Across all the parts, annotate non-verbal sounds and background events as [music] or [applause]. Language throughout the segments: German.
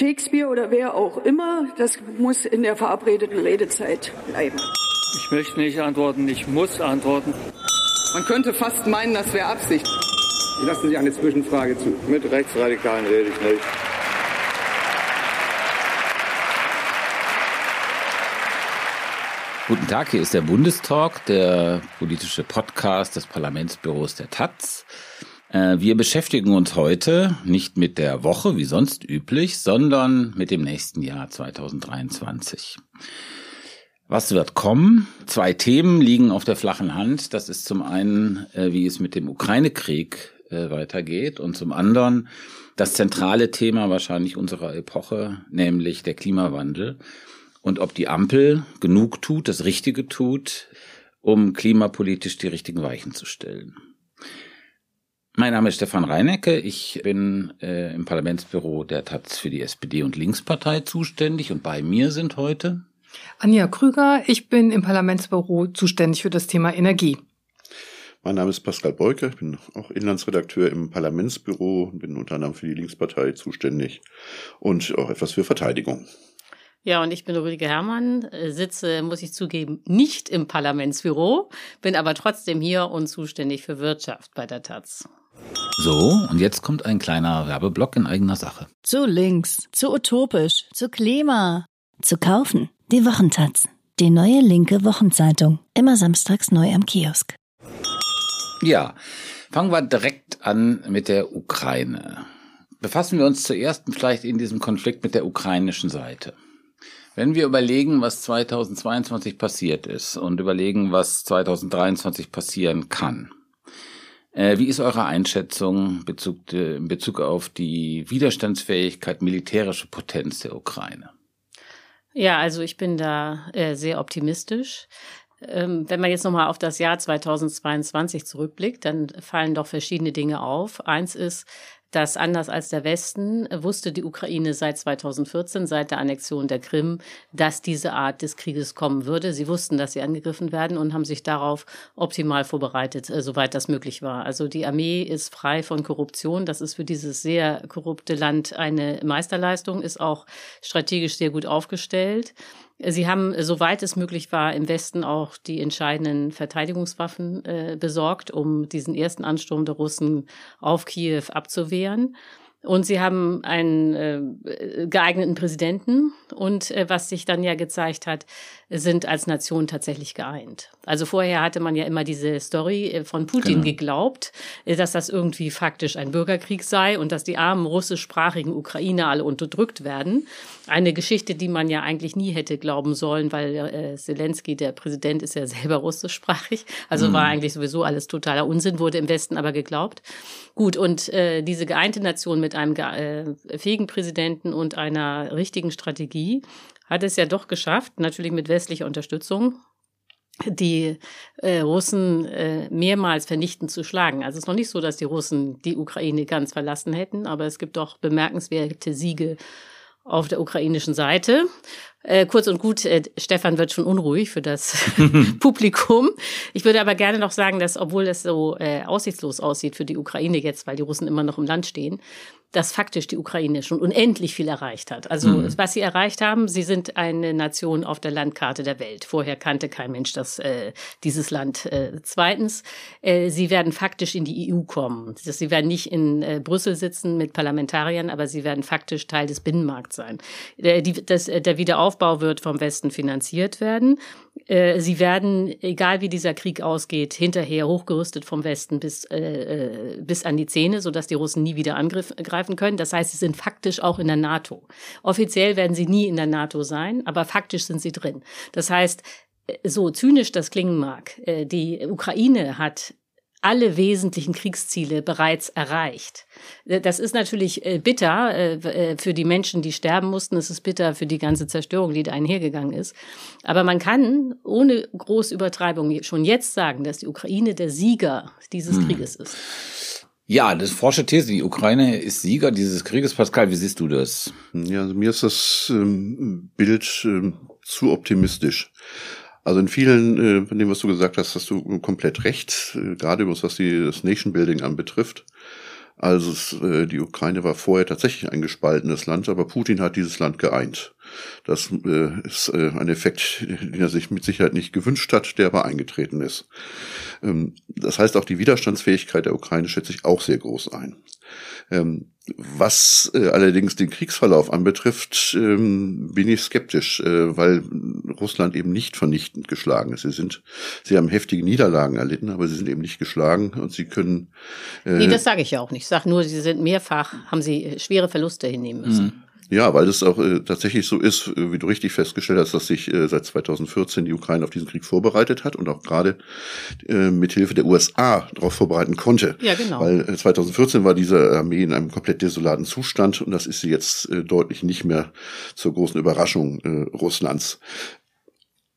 Shakespeare oder wer auch immer, das muss in der verabredeten Redezeit bleiben. Ich möchte nicht antworten, ich muss antworten. Man könnte fast meinen, das wäre Absicht. Ich lasse Sie eine Zwischenfrage zu. Mit Rechtsradikalen rede ich nicht. Guten Tag, hier ist der Bundestalk, der politische Podcast des Parlamentsbüros der Taz. Äh, wir beschäftigen uns heute nicht mit der Woche wie sonst üblich, sondern mit dem nächsten Jahr 2023. Was wird kommen? Zwei Themen liegen auf der flachen Hand. Das ist zum einen, äh, wie es mit dem Ukraine-Krieg äh, weitergeht und zum anderen das zentrale Thema wahrscheinlich unserer Epoche, nämlich der Klimawandel und ob die Ampel genug tut, das Richtige tut, um klimapolitisch die richtigen Weichen zu stellen. Mein Name ist Stefan Reinecke. Ich bin äh, im Parlamentsbüro der Taz für die SPD und Linkspartei zuständig und bei mir sind heute Anja Krüger. Ich bin im Parlamentsbüro zuständig für das Thema Energie. Mein Name ist Pascal Beuker, ich bin auch Inlandsredakteur im Parlamentsbüro, bin unter anderem für die Linkspartei zuständig und auch etwas für Verteidigung. Ja, und ich bin Ulrike Herrmann, äh, sitze, muss ich zugeben, nicht im Parlamentsbüro, bin aber trotzdem hier und zuständig für Wirtschaft bei der Taz. So, und jetzt kommt ein kleiner Werbeblock in eigener Sache. Zu links, zu utopisch, zu Klima. Zu kaufen. Die Wochentaz. Die neue linke Wochenzeitung. Immer samstags neu am Kiosk. Ja, fangen wir direkt an mit der Ukraine. Befassen wir uns zuerst vielleicht in diesem Konflikt mit der ukrainischen Seite. Wenn wir überlegen, was 2022 passiert ist und überlegen, was 2023 passieren kann, wie ist eure Einschätzung äh, in Bezug auf die Widerstandsfähigkeit, militärische Potenz der Ukraine? Ja, also ich bin da äh, sehr optimistisch. Ähm, wenn man jetzt nochmal auf das Jahr 2022 zurückblickt, dann fallen doch verschiedene Dinge auf. Eins ist, dass anders als der Westen wusste die Ukraine seit 2014, seit der Annexion der Krim, dass diese Art des Krieges kommen würde. Sie wussten, dass sie angegriffen werden und haben sich darauf optimal vorbereitet, äh, soweit das möglich war. Also die Armee ist frei von Korruption. Das ist für dieses sehr korrupte Land eine Meisterleistung, ist auch strategisch sehr gut aufgestellt. Sie haben, soweit es möglich war, im Westen auch die entscheidenden Verteidigungswaffen äh, besorgt, um diesen ersten Ansturm der Russen auf Kiew abzuwehren. Und sie haben einen äh, geeigneten Präsidenten und äh, was sich dann ja gezeigt hat, sind als Nation tatsächlich geeint. Also vorher hatte man ja immer diese Story äh, von Putin genau. geglaubt, äh, dass das irgendwie faktisch ein Bürgerkrieg sei und dass die armen russischsprachigen Ukrainer alle unterdrückt werden. Eine Geschichte, die man ja eigentlich nie hätte glauben sollen, weil äh, Zelensky, der Präsident, ist ja selber russischsprachig. Also mhm. war eigentlich sowieso alles totaler Unsinn, wurde im Westen aber geglaubt. Gut, und äh, diese geeinte Nation mit einem äh, fähigen Präsidenten und einer richtigen Strategie hat es ja doch geschafft, natürlich mit westlicher Unterstützung, die äh, Russen äh, mehrmals vernichtend zu schlagen. Also es ist noch nicht so, dass die Russen die Ukraine ganz verlassen hätten, aber es gibt doch bemerkenswerte Siege auf der ukrainischen Seite. Äh, kurz und gut, äh, Stefan wird schon unruhig für das [laughs] Publikum. Ich würde aber gerne noch sagen, dass obwohl das so äh, aussichtslos aussieht für die Ukraine jetzt, weil die Russen immer noch im Land stehen, dass faktisch die Ukraine schon unendlich viel erreicht hat. Also mhm. was sie erreicht haben, sie sind eine Nation auf der Landkarte der Welt. Vorher kannte kein Mensch das, äh, dieses Land. Äh, zweitens, äh, sie werden faktisch in die EU kommen. Sie werden nicht in äh, Brüssel sitzen mit Parlamentariern, aber sie werden faktisch Teil des Binnenmarkts sein. Der, die, das, äh, der Wiederaufbau wird vom Westen finanziert werden. Äh, sie werden, egal wie dieser Krieg ausgeht, hinterher hochgerüstet vom Westen bis, äh, äh bis an die Zähne, sodass die Russen nie wieder angreifen können. Das heißt, sie sind faktisch auch in der NATO. Offiziell werden sie nie in der NATO sein, aber faktisch sind sie drin. Das heißt, äh, so zynisch das klingen mag, die Ukraine hat alle wesentlichen Kriegsziele bereits erreicht. Äh, das ist natürlich äh, bitter äh, für die Menschen, die sterben mussten. Es ist bitter für die ganze Zerstörung, die da einhergegangen ist. Aber man kann ohne große Übertreibung schon jetzt sagen, dass die Ukraine der Sieger dieses hm. Krieges ist. Ja, das ist forsche These. Die Ukraine ist Sieger dieses Krieges. Pascal, wie siehst du das? Ja, also mir ist das ähm, Bild ähm, zu optimistisch. Also in vielen äh, von dem, was du gesagt hast, hast du komplett recht, äh, gerade was die, das Nation Building anbetrifft. Also es, äh, die Ukraine war vorher tatsächlich ein gespaltenes Land, aber Putin hat dieses Land geeint. Das ist ein Effekt, den er sich mit Sicherheit nicht gewünscht hat, der aber eingetreten ist. Ähm, das heißt, auch die Widerstandsfähigkeit der Ukraine schätze ich auch sehr groß ein. Ähm, was äh, allerdings den Kriegsverlauf anbetrifft, ähm, bin ich skeptisch, äh, weil Russland eben nicht vernichtend geschlagen ist. Sie sind, sie haben heftige Niederlagen erlitten, aber sie sind eben nicht geschlagen und sie können. Äh, nee, das sage ich ja auch nicht. Ich sage nur, sie sind mehrfach, haben sie schwere Verluste hinnehmen müssen. Mhm. Ja, weil es auch äh, tatsächlich so ist, äh, wie du richtig festgestellt hast, dass sich äh, seit 2014 die Ukraine auf diesen Krieg vorbereitet hat und auch gerade äh, mit Hilfe der USA darauf vorbereiten konnte. Ja, genau. Weil äh, 2014 war diese Armee in einem komplett desolaten Zustand und das ist sie jetzt äh, deutlich nicht mehr zur großen Überraschung äh, Russlands.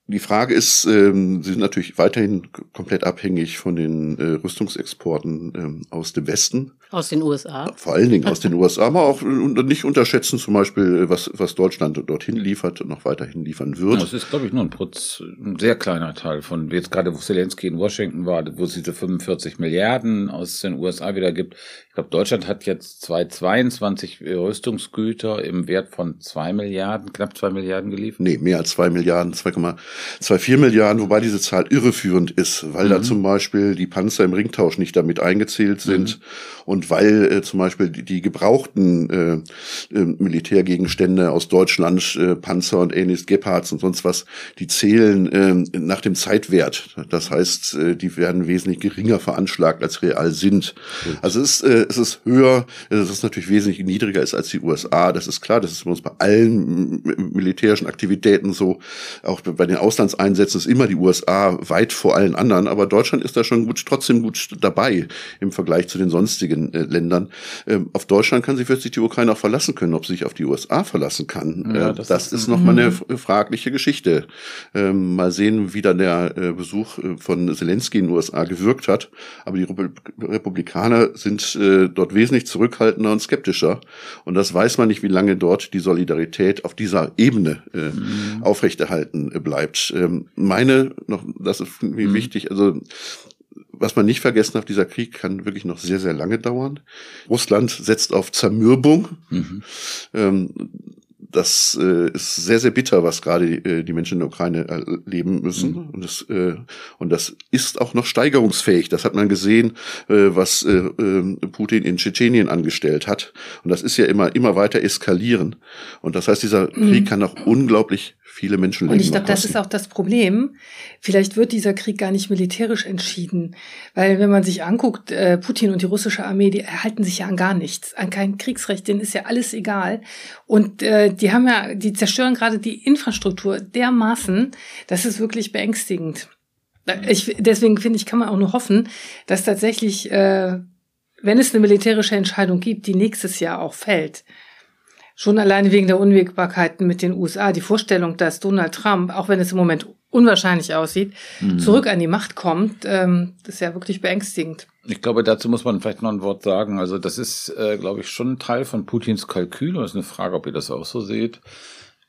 Die Frage ist, ähm, sie sind natürlich weiterhin komplett abhängig von den äh, Rüstungsexporten ähm, aus dem Westen. Aus den USA? Vor allen Dingen aus den USA, aber auch nicht unterschätzen zum Beispiel, was, was Deutschland dorthin liefert und noch weiterhin liefern wird. Das ist, glaube ich, nur ein, Protz, ein sehr kleiner Teil von, jetzt gerade wo Zelensky in Washington war, wo es diese 45 Milliarden aus den USA wieder gibt. Ich glaube, Deutschland hat jetzt 222 Rüstungsgüter im Wert von zwei Milliarden, knapp zwei Milliarden geliefert. Nee, mehr als zwei Milliarden, 2,24 Milliarden, wobei diese Zahl irreführend ist, weil mhm. da zum Beispiel die Panzer im Ringtausch nicht damit eingezählt sind mhm. und und weil äh, zum Beispiel die, die gebrauchten äh, äh, Militärgegenstände aus Deutschland, äh, Panzer und ähnliches, Gepards und sonst was, die zählen äh, nach dem Zeitwert. Das heißt, äh, die werden wesentlich geringer veranschlagt, als real sind. Mhm. Also es ist, äh, es ist höher, es ist natürlich wesentlich niedriger ist als die USA. Das ist klar, das ist bei uns bei allen militärischen Aktivitäten so. Auch bei den Auslandseinsätzen ist immer die USA weit vor allen anderen, aber Deutschland ist da schon gut, trotzdem gut dabei im Vergleich zu den sonstigen äh, Ländern. Ähm, auf Deutschland kann sich plötzlich die Ukraine auch verlassen können. Ob sie sich auf die USA verlassen kann, ja, äh, das, das, ist, ist nochmal eine mhm. fragliche Geschichte. Ähm, mal sehen, wie dann der äh, Besuch äh, von Zelensky in den USA gewirkt hat. Aber die Republikaner sind äh, dort wesentlich zurückhaltender und skeptischer. Und das weiß man nicht, wie lange dort die Solidarität auf dieser Ebene mhm. aufrechterhalten bleibt. Ähm, meine, noch, das ist mhm. wichtig, also was man nicht vergessen darf, dieser Krieg kann wirklich noch sehr, sehr lange dauern. Russland setzt auf Zermürbung. Mhm. Ähm, das äh, ist sehr, sehr bitter, was gerade die, äh, die Menschen in der Ukraine erleben müssen. Mhm. Und, das, äh, und das ist auch noch steigerungsfähig. Das hat man gesehen, äh, was äh, äh, Putin in Tschetschenien angestellt hat. Und das ist ja immer, immer weiter eskalieren. Und das heißt, dieser mhm. Krieg kann auch unglaublich viele Menschen Und ich glaube, das ist auch das Problem. Vielleicht wird dieser Krieg gar nicht militärisch entschieden, weil wenn man sich anguckt, äh, Putin und die russische Armee, die erhalten sich ja an gar nichts, an kein Kriegsrecht, denen ist ja alles egal. Und äh, die haben ja, die zerstören gerade die Infrastruktur dermaßen, das ist wirklich beängstigend. Ich, deswegen finde ich, kann man auch nur hoffen, dass tatsächlich, äh, wenn es eine militärische Entscheidung gibt, die nächstes Jahr auch fällt, Schon alleine wegen der Unwägbarkeiten mit den USA. Die Vorstellung, dass Donald Trump, auch wenn es im Moment unwahrscheinlich aussieht, mhm. zurück an die Macht kommt, ähm, das ist ja wirklich beängstigend. Ich glaube, dazu muss man vielleicht noch ein Wort sagen. Also das ist, äh, glaube ich, schon ein Teil von Putins Kalkül. Und es ist eine Frage, ob ihr das auch so seht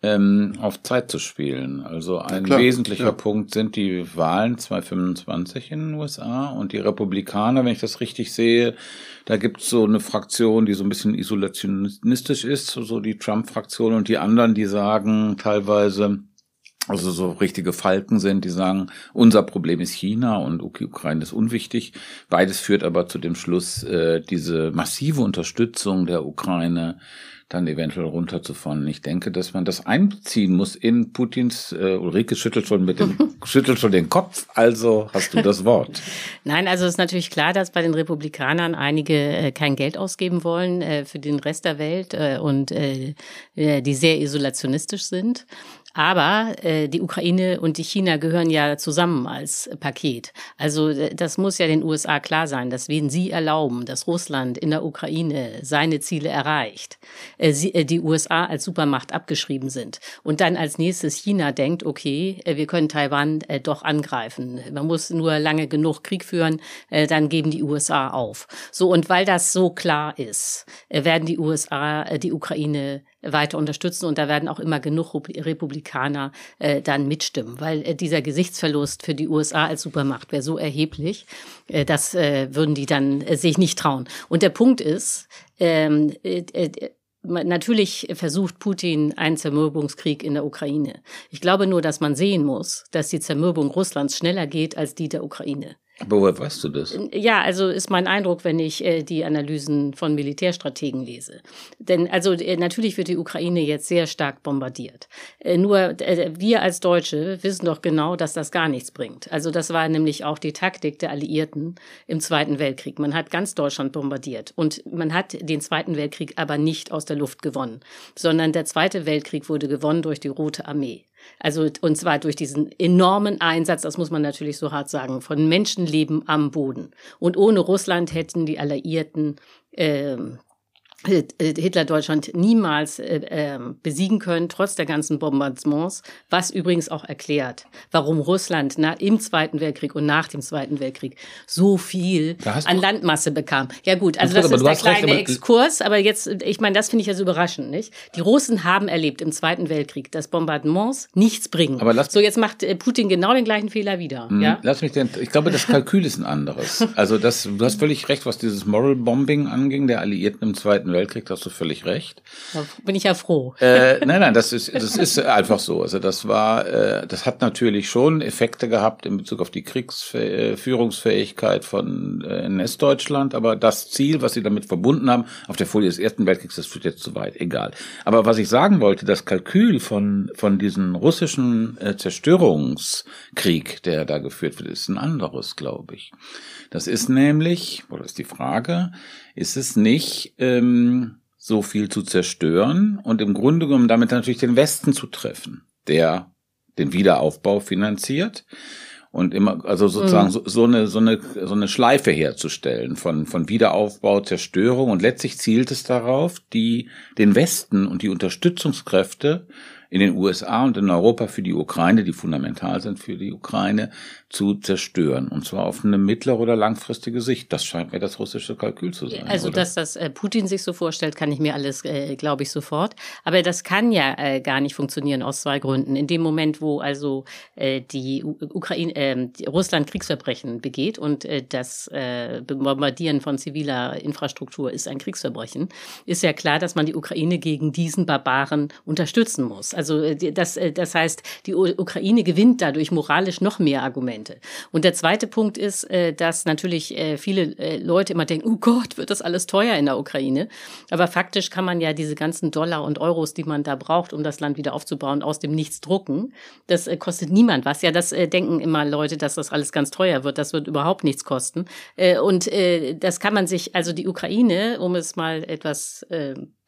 ähm, auf Zeit zu spielen. Also ein ja, wesentlicher ja. Punkt sind die Wahlen 2025 in den USA und die Republikaner, wenn ich das richtig sehe, da gibt's so eine Fraktion, die so ein bisschen isolationistisch ist, so die Trump-Fraktion und die anderen, die sagen teilweise, also so richtige Falken sind, die sagen, unser Problem ist China und Ukraine ist unwichtig. Beides führt aber zu dem Schluss, äh, diese massive Unterstützung der Ukraine dann eventuell runterzufahren. Ich denke, dass man das einziehen muss in Putins, äh, Ulrike schüttelt schon mit dem, [laughs] schüttelt schon den Kopf, also hast du das Wort. [laughs] Nein, also es ist natürlich klar, dass bei den Republikanern einige äh, kein Geld ausgeben wollen äh, für den Rest der Welt äh, und äh, die sehr isolationistisch sind. Aber äh, die Ukraine und die China gehören ja zusammen als Paket. Also äh, das muss ja den USA klar sein, dass wenn sie erlauben, dass Russland in der Ukraine seine Ziele erreicht, äh, sie, äh, die USA als Supermacht abgeschrieben sind und dann als nächstes China denkt, okay, äh, wir können Taiwan äh, doch angreifen. Man muss nur lange genug Krieg führen, äh, dann geben die USA auf. So und weil das so klar ist, äh, werden die USA äh, die Ukraine weiter unterstützen und da werden auch immer genug Republikaner äh, dann mitstimmen, weil äh, dieser Gesichtsverlust für die USA als Supermacht wäre so erheblich, äh, das äh, würden die dann äh, sich nicht trauen. Und der Punkt ist, ähm, äh, äh, Natürlich versucht Putin einen Zermürbungskrieg in der Ukraine. Ich glaube nur, dass man sehen muss, dass die Zermürbung Russlands schneller geht als die der Ukraine. Aber woher weißt du das? Ja, also ist mein Eindruck, wenn ich äh, die Analysen von Militärstrategen lese. Denn also äh, natürlich wird die Ukraine jetzt sehr stark bombardiert. Äh, nur äh, wir als Deutsche wissen doch genau, dass das gar nichts bringt. Also das war nämlich auch die Taktik der Alliierten im Zweiten Weltkrieg. Man hat ganz Deutschland bombardiert und man hat den Zweiten Weltkrieg aber nicht aus der Luft gewonnen, sondern der Zweite Weltkrieg wurde gewonnen durch die Rote Armee. Also, und zwar durch diesen enormen Einsatz, das muss man natürlich so hart sagen, von Menschenleben am Boden. Und ohne Russland hätten die Alliierten äh, Hitler Deutschland niemals äh, äh, besiegen können, trotz der ganzen Bombardements, was übrigens auch erklärt, warum Russland na, im Zweiten Weltkrieg und nach dem Zweiten Weltkrieg so viel an Landmasse bekam. Ja gut, also das ist der kleine recht, Exkurs, aber jetzt, ich meine, das finde ich ja so überraschend, nicht? Die Russen haben erlebt im Zweiten Weltkrieg, dass Bombardements nichts bringen. Aber lass, so, jetzt macht äh, Putin genau den gleichen Fehler wieder. Mh, ja? Lass mich denn, ich glaube, das Kalkül ist ein anderes. Also das, du hast völlig recht, was dieses Moral Bombing anging, der Alliierten im Zweiten Weltkrieg, hast du völlig recht. Da bin ich ja froh. Äh, nein, nein, das ist, das ist einfach so. Also das war, äh, das hat natürlich schon Effekte gehabt in Bezug auf die Kriegsführungsfähigkeit von äh, NS-Deutschland, aber das Ziel, was sie damit verbunden haben, auf der Folie des Ersten Weltkriegs, das führt jetzt zu weit, egal. Aber was ich sagen wollte, das Kalkül von, von diesem russischen äh, Zerstörungskrieg, der da geführt wird, ist ein anderes, glaube ich. Das ist nämlich, oder ist die Frage, ist es nicht ähm, so viel zu zerstören und im Grunde genommen damit natürlich den Westen zu treffen, der den Wiederaufbau finanziert und immer also sozusagen mhm. so, so eine so eine so eine Schleife herzustellen von von Wiederaufbau, Zerstörung und letztlich zielt es darauf, die den Westen und die Unterstützungskräfte in den USA und in Europa für die Ukraine, die fundamental sind für die Ukraine, zu zerstören. Und zwar auf eine mittlere oder langfristige Sicht. Das scheint mir das russische Kalkül zu sein. Also, oder? dass das äh, Putin sich so vorstellt, kann ich mir alles, äh, glaube ich, sofort. Aber das kann ja äh, gar nicht funktionieren aus zwei Gründen. In dem Moment, wo also äh, die Ukraine, äh, Russland Kriegsverbrechen begeht und äh, das äh, Bombardieren von ziviler Infrastruktur ist ein Kriegsverbrechen, ist ja klar, dass man die Ukraine gegen diesen Barbaren unterstützen muss. Also äh, das, äh, das heißt, die Ukraine gewinnt dadurch moralisch noch mehr Argumente. Und der zweite Punkt ist, äh, dass natürlich viele Leute immer denken, oh Gott, wird das alles teuer in der Ukraine. Aber faktisch kann man ja diese ganzen Dollar und Euros, die man da braucht, um das Land wieder aufzubauen, aus dem Nichts drucken. Das kostet niemand was. Ja, das denken immer Leute, dass das alles ganz teuer wird. Das wird überhaupt nichts kosten. Und das kann man sich, also die Ukraine, um es mal etwas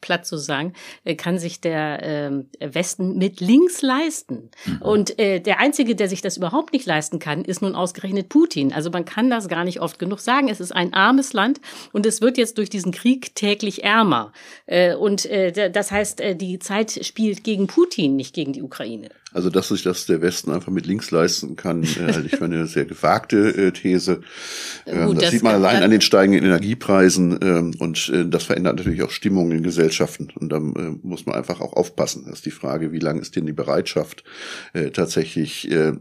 platt zu sagen, äh, kann sich der äh, Westen mit links leisten. Mhm. Und äh, der Einzige, der sich das überhaupt nicht leisten kann, ist nun ausgerechnet Putin. Also man kann das gar nicht oft genug sagen. Es ist ein armes Land und es wird jetzt durch diesen Krieg täglich ärmer. Äh, und äh, das heißt, äh, die Zeit spielt gegen Putin, nicht gegen die Ukraine. Also, dass sich das der Westen einfach mit links leisten kann, äh, halte ich für eine sehr gewagte äh, These. Ähm, Gut, das, das, sieht man allein an den steigenden Energiepreisen ähm, und äh, das verändert natürlich auch Stimmungen in Gesellschaften. Und da äh, muss man einfach auch aufpassen. Das ist die Frage, wie lange ist denn die Bereitschaft, äh, tatsächlich äh, äh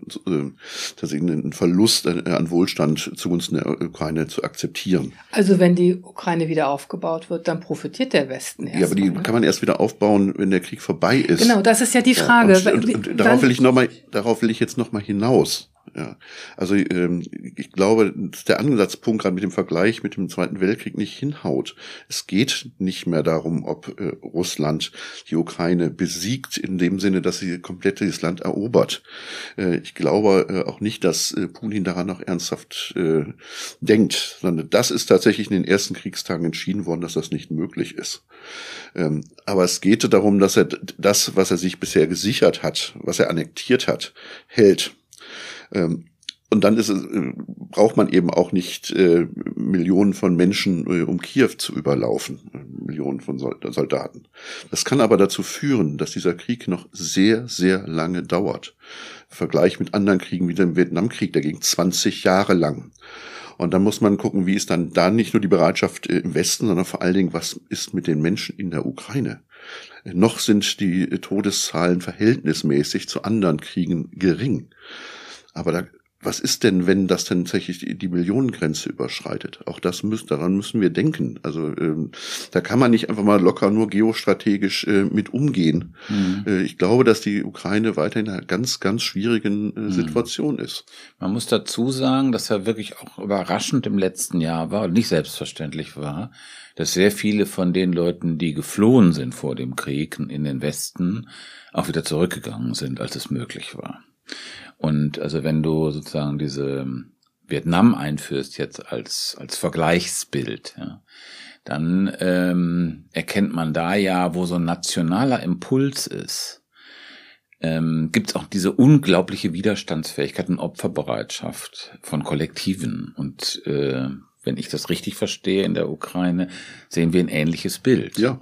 tatsächlich einen Verlust äh, an Wohlstand zugunsten der Ukraine zu akzeptieren. Also wenn die Ukraine wieder aufgebaut wird, dann profitiert der Westen erst. Ja, aber die ne? kann man erst wieder aufbauen, wenn der Krieg vorbei ist. Genau, das ist ja die Frage. Ja, und, und, und darauf will ich noch mal, darauf will ich jetzt noch mal hinaus. Ja, also ähm, ich glaube, dass der Ansatzpunkt gerade mit dem Vergleich mit dem Zweiten Weltkrieg nicht hinhaut. Es geht nicht mehr darum, ob äh, Russland die Ukraine besiegt in dem Sinne, dass sie komplett das Land erobert. Äh, ich glaube äh, auch nicht, dass äh, Putin daran noch ernsthaft äh, denkt, sondern das ist tatsächlich in den ersten Kriegstagen entschieden worden, dass das nicht möglich ist. Ähm, aber es geht darum, dass er das, was er sich bisher gesichert hat, was er annektiert hat, hält. Ähm, und dann ist äh, braucht man eben auch nicht äh, Millionen von Menschen, äh, um Kiew zu überlaufen, Millionen von Soldaten. Das kann aber dazu führen, dass dieser Krieg noch sehr, sehr lange dauert. Im Vergleich mit anderen Kriegen wie dem Vietnamkrieg, der ging 20 Jahre lang. Und dann muss man gucken, wie ist dann da nicht nur die Bereitschaft im Westen, sondern vor allen Dingen, was ist mit den Menschen in der Ukraine? Noch sind die Todeszahlen verhältnismäßig zu anderen Kriegen gering. Aber da was ist denn, wenn das tatsächlich die, die Millionengrenze überschreitet? Auch das müssen, daran müssen wir denken. Also ähm, da kann man nicht einfach mal locker nur geostrategisch äh, mit umgehen. Mhm. Äh, ich glaube, dass die Ukraine weiterhin in einer ganz, ganz schwierigen äh, mhm. Situation ist. Man muss dazu sagen, dass er wirklich auch überraschend im letzten Jahr war und nicht selbstverständlich war, dass sehr viele von den Leuten, die geflohen sind vor dem Krieg in den Westen, auch wieder zurückgegangen sind, als es möglich war. Und also wenn du sozusagen diese ähm, Vietnam einführst jetzt als, als Vergleichsbild, ja, dann ähm, erkennt man da ja, wo so ein nationaler Impuls ist, ähm, gibt es auch diese unglaubliche Widerstandsfähigkeit und Opferbereitschaft von Kollektiven. Und äh, wenn ich das richtig verstehe, in der Ukraine sehen wir ein ähnliches Bild. Ja,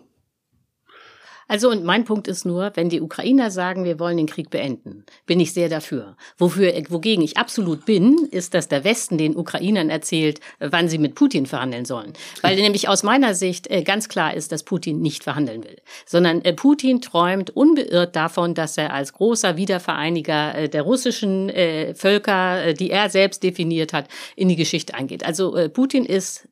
also und mein Punkt ist nur, wenn die Ukrainer sagen, wir wollen den Krieg beenden, bin ich sehr dafür. Wofür, wogegen ich absolut bin, ist, dass der Westen den Ukrainern erzählt, wann sie mit Putin verhandeln sollen. Weil nämlich aus meiner Sicht äh, ganz klar ist, dass Putin nicht verhandeln will, sondern äh, Putin träumt unbeirrt davon, dass er als großer Wiedervereiniger äh, der russischen Völker, die er selbst definiert hat, in die Geschichte eingeht. Also Putin ist,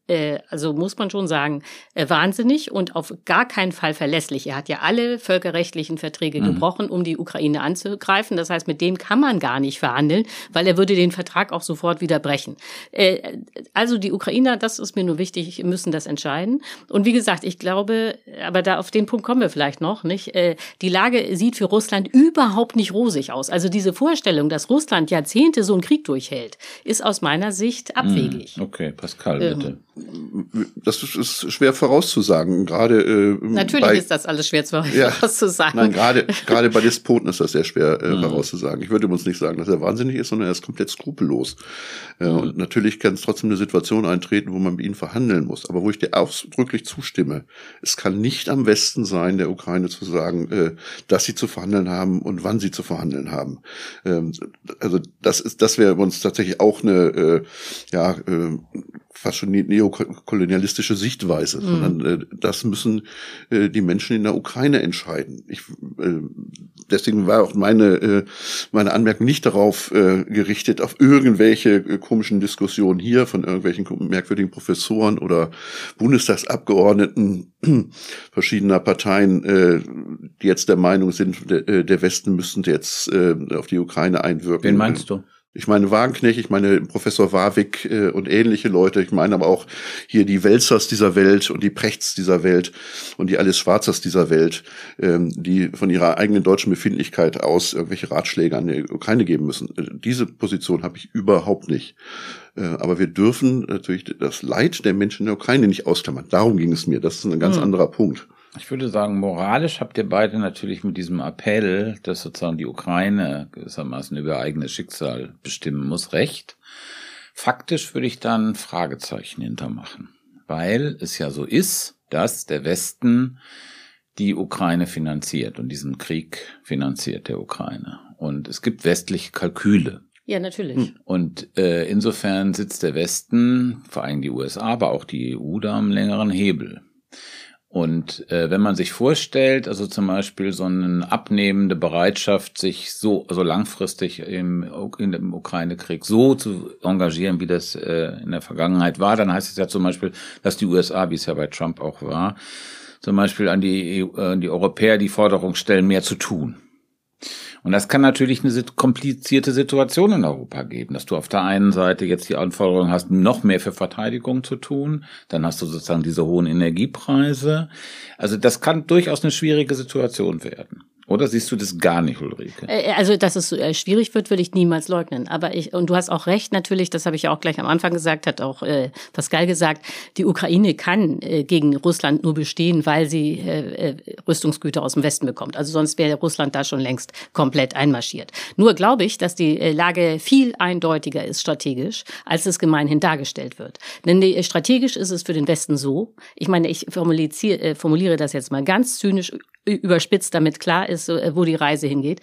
also muss man schon sagen, wahnsinnig und auf gar keinen Fall verlässlich. Er hat ja alle völkerrechtlichen Verträge mhm. gebrochen, um die Ukraine anzugreifen. Das heißt, mit dem kann man gar nicht verhandeln, weil er würde den Vertrag auch sofort wieder brechen. Äh, also die Ukrainer, das ist mir nur wichtig, müssen das entscheiden. Und wie gesagt, ich glaube, aber da auf den Punkt kommen wir vielleicht noch, nicht? Äh, die Lage sieht für Russland überhaupt nicht rosig aus. Also diese Vorstellung, dass Russland Jahrzehnte so einen Krieg durchhält, ist aus meiner Sicht abwegig. Mhm. Okay, Pascal, bitte. Ähm, das ist schwer vorauszusagen. Gerade äh, natürlich bei, ist das alles schwer ja, [laughs] vorauszusagen. Nein, gerade [laughs] gerade bei Despoten ist das sehr schwer äh, mhm. vorauszusagen. Ich würde uns nicht sagen, dass er wahnsinnig ist, sondern er ist komplett skrupellos. Äh, mhm. Und natürlich kann es trotzdem eine Situation eintreten, wo man mit ihm verhandeln muss. Aber wo ich dir ausdrücklich zustimme, es kann nicht am Westen sein, der Ukraine zu sagen, äh, dass sie zu verhandeln haben und wann sie zu verhandeln haben. Ähm, also das ist, das wäre uns tatsächlich auch eine äh, ja äh, fast schon neokolonialistische Sichtweise, mhm. sondern äh, das müssen äh, die Menschen in der Ukraine entscheiden. Ich, äh, deswegen war auch meine äh, meine Anmerkung nicht darauf äh, gerichtet auf irgendwelche äh, komischen Diskussionen hier von irgendwelchen merkwürdigen Professoren oder Bundestagsabgeordneten [clears throat] verschiedener Parteien, äh, die jetzt der Meinung sind, der, äh, der Westen müsste jetzt äh, auf die Ukraine einwirken. Wen meinst du? Ich meine Wagenknecht, ich meine Professor Warwick äh, und ähnliche Leute. Ich meine aber auch hier die Wälzers dieser Welt und die Prechts dieser Welt und die Alice Schwarzers dieser Welt, ähm, die von ihrer eigenen deutschen Befindlichkeit aus irgendwelche Ratschläge an die Ukraine geben müssen. Äh, diese Position habe ich überhaupt nicht. Äh, aber wir dürfen natürlich das Leid der Menschen in der Ukraine nicht ausklammern. Darum ging es mir. Das ist ein ganz hm. anderer Punkt. Ich würde sagen, moralisch habt ihr beide natürlich mit diesem Appell, dass sozusagen die Ukraine gewissermaßen über eigenes Schicksal bestimmen muss, recht. Faktisch würde ich dann Fragezeichen hintermachen, weil es ja so ist, dass der Westen die Ukraine finanziert und diesen Krieg finanziert der Ukraine. Und es gibt westliche Kalküle. Ja, natürlich. Und äh, insofern sitzt der Westen, vor allem die USA, aber auch die EU da am längeren Hebel. Und äh, wenn man sich vorstellt, also zum Beispiel so eine abnehmende Bereitschaft, sich so, so langfristig im, dem Ukraine-Krieg so zu engagieren, wie das äh, in der Vergangenheit war, dann heißt es ja zum Beispiel, dass die USA, wie es ja bei Trump auch war, zum Beispiel an die, äh, die Europäer die Forderung stellen, mehr zu tun. Und das kann natürlich eine komplizierte Situation in Europa geben, dass du auf der einen Seite jetzt die Anforderung hast, noch mehr für Verteidigung zu tun, dann hast du sozusagen diese hohen Energiepreise. Also das kann durchaus eine schwierige Situation werden. Oder siehst du das gar nicht, Ulrike? Äh, äh, also, dass es äh, schwierig wird, will ich niemals leugnen. Aber ich, und du hast auch recht, natürlich, das habe ich ja auch gleich am Anfang gesagt, hat auch äh, Pascal gesagt, die Ukraine kann äh, gegen Russland nur bestehen, weil sie äh, Rüstungsgüter aus dem Westen bekommt. Also sonst wäre Russland da schon längst komplett einmarschiert. Nur glaube ich, dass die Lage viel eindeutiger ist strategisch, als es gemeinhin dargestellt wird. Denn strategisch ist es für den Westen so, ich meine, ich formuliere, formuliere das jetzt mal ganz zynisch überspitzt, damit klar ist, wo die Reise hingeht.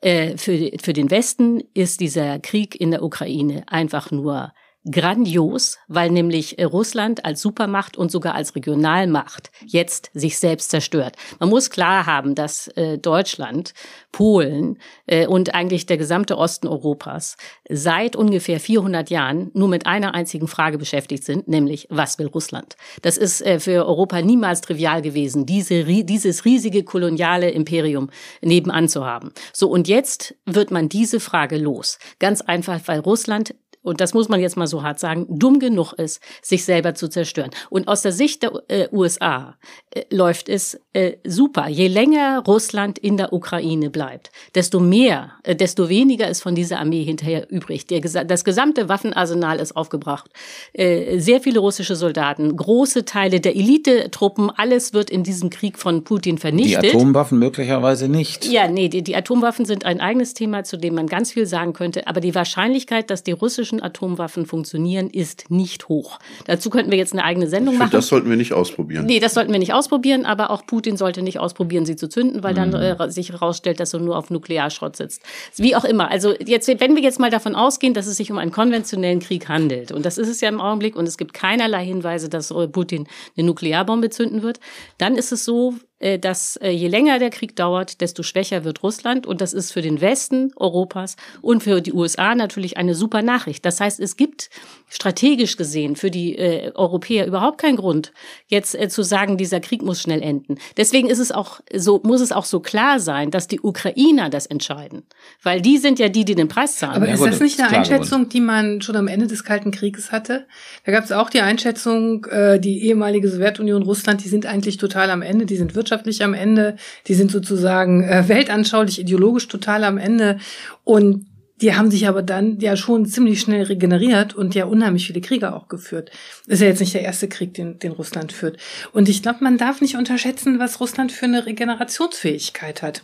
Äh, für, für den Westen ist dieser Krieg in der Ukraine einfach nur grandios, weil nämlich äh, Russland als Supermacht und sogar als Regionalmacht jetzt sich selbst zerstört. Man muss klar haben, dass äh, Deutschland, Polen äh, und eigentlich der gesamte Osten Europas seit ungefähr 400 Jahren nur mit einer einzigen Frage beschäftigt sind, nämlich was will Russland? Das ist für Europa niemals trivial gewesen, diese, dieses riesige koloniale Imperium nebenan zu haben. So, und jetzt wird man diese Frage los. Ganz einfach, weil Russland und das muss man jetzt mal so hart sagen, dumm genug ist, sich selber zu zerstören. Und aus der Sicht der äh, USA äh, läuft es äh, super. Je länger Russland in der Ukraine bleibt, desto mehr, äh, desto weniger ist von dieser Armee hinterher übrig. Der, das gesamte Waffenarsenal ist aufgebracht. Äh, sehr viele russische Soldaten, große Teile der Elitetruppen, alles wird in diesem Krieg von Putin vernichtet. Die Atomwaffen möglicherweise nicht. Ja, nee, die, die Atomwaffen sind ein eigenes Thema, zu dem man ganz viel sagen könnte. Aber die Wahrscheinlichkeit, dass die russischen russischen Atomwaffen funktionieren, ist nicht hoch. Dazu könnten wir jetzt eine eigene Sendung machen. Das sollten wir nicht ausprobieren. Nee, das sollten wir nicht ausprobieren, aber auch Putin sollte nicht ausprobieren, sie zu zünden, weil mhm. dann äh, sich herausstellt, dass er nur auf Nuklearschrott sitzt. Wie auch immer. Also jetzt, wenn wir jetzt mal davon ausgehen, dass es sich um einen konventionellen Krieg handelt, und das ist es ja im Augenblick, und es gibt keinerlei Hinweise, dass äh, Putin eine Nuklearbombe zünden wird, dann ist es so, dass äh, je länger der Krieg dauert, desto schwächer wird Russland. Und das ist für den Westen Europas und für die USA natürlich eine super Nachricht. Das heißt, es gibt strategisch gesehen für die äh, Europäer überhaupt keinen Grund, jetzt äh, zu sagen, dieser Krieg muss schnell enden. Deswegen ist es auch so, muss es auch so klar sein, dass die Ukrainer das entscheiden. Weil die sind ja die, die den Preis zahlen. Aber ist das nicht eine Einschätzung, die man schon am Ende des Kalten Krieges hatte? Da gab es auch die Einschätzung, äh, die ehemalige Sowjetunion, Russland, die sind eigentlich total am Ende, die sind wirtschaftlich am Ende, die sind sozusagen äh, weltanschaulich, ideologisch total am Ende. Und die haben sich aber dann ja schon ziemlich schnell regeneriert und ja unheimlich viele Kriege auch geführt. ist ja jetzt nicht der erste Krieg, den, den Russland führt. Und ich glaube, man darf nicht unterschätzen, was Russland für eine Regenerationsfähigkeit hat.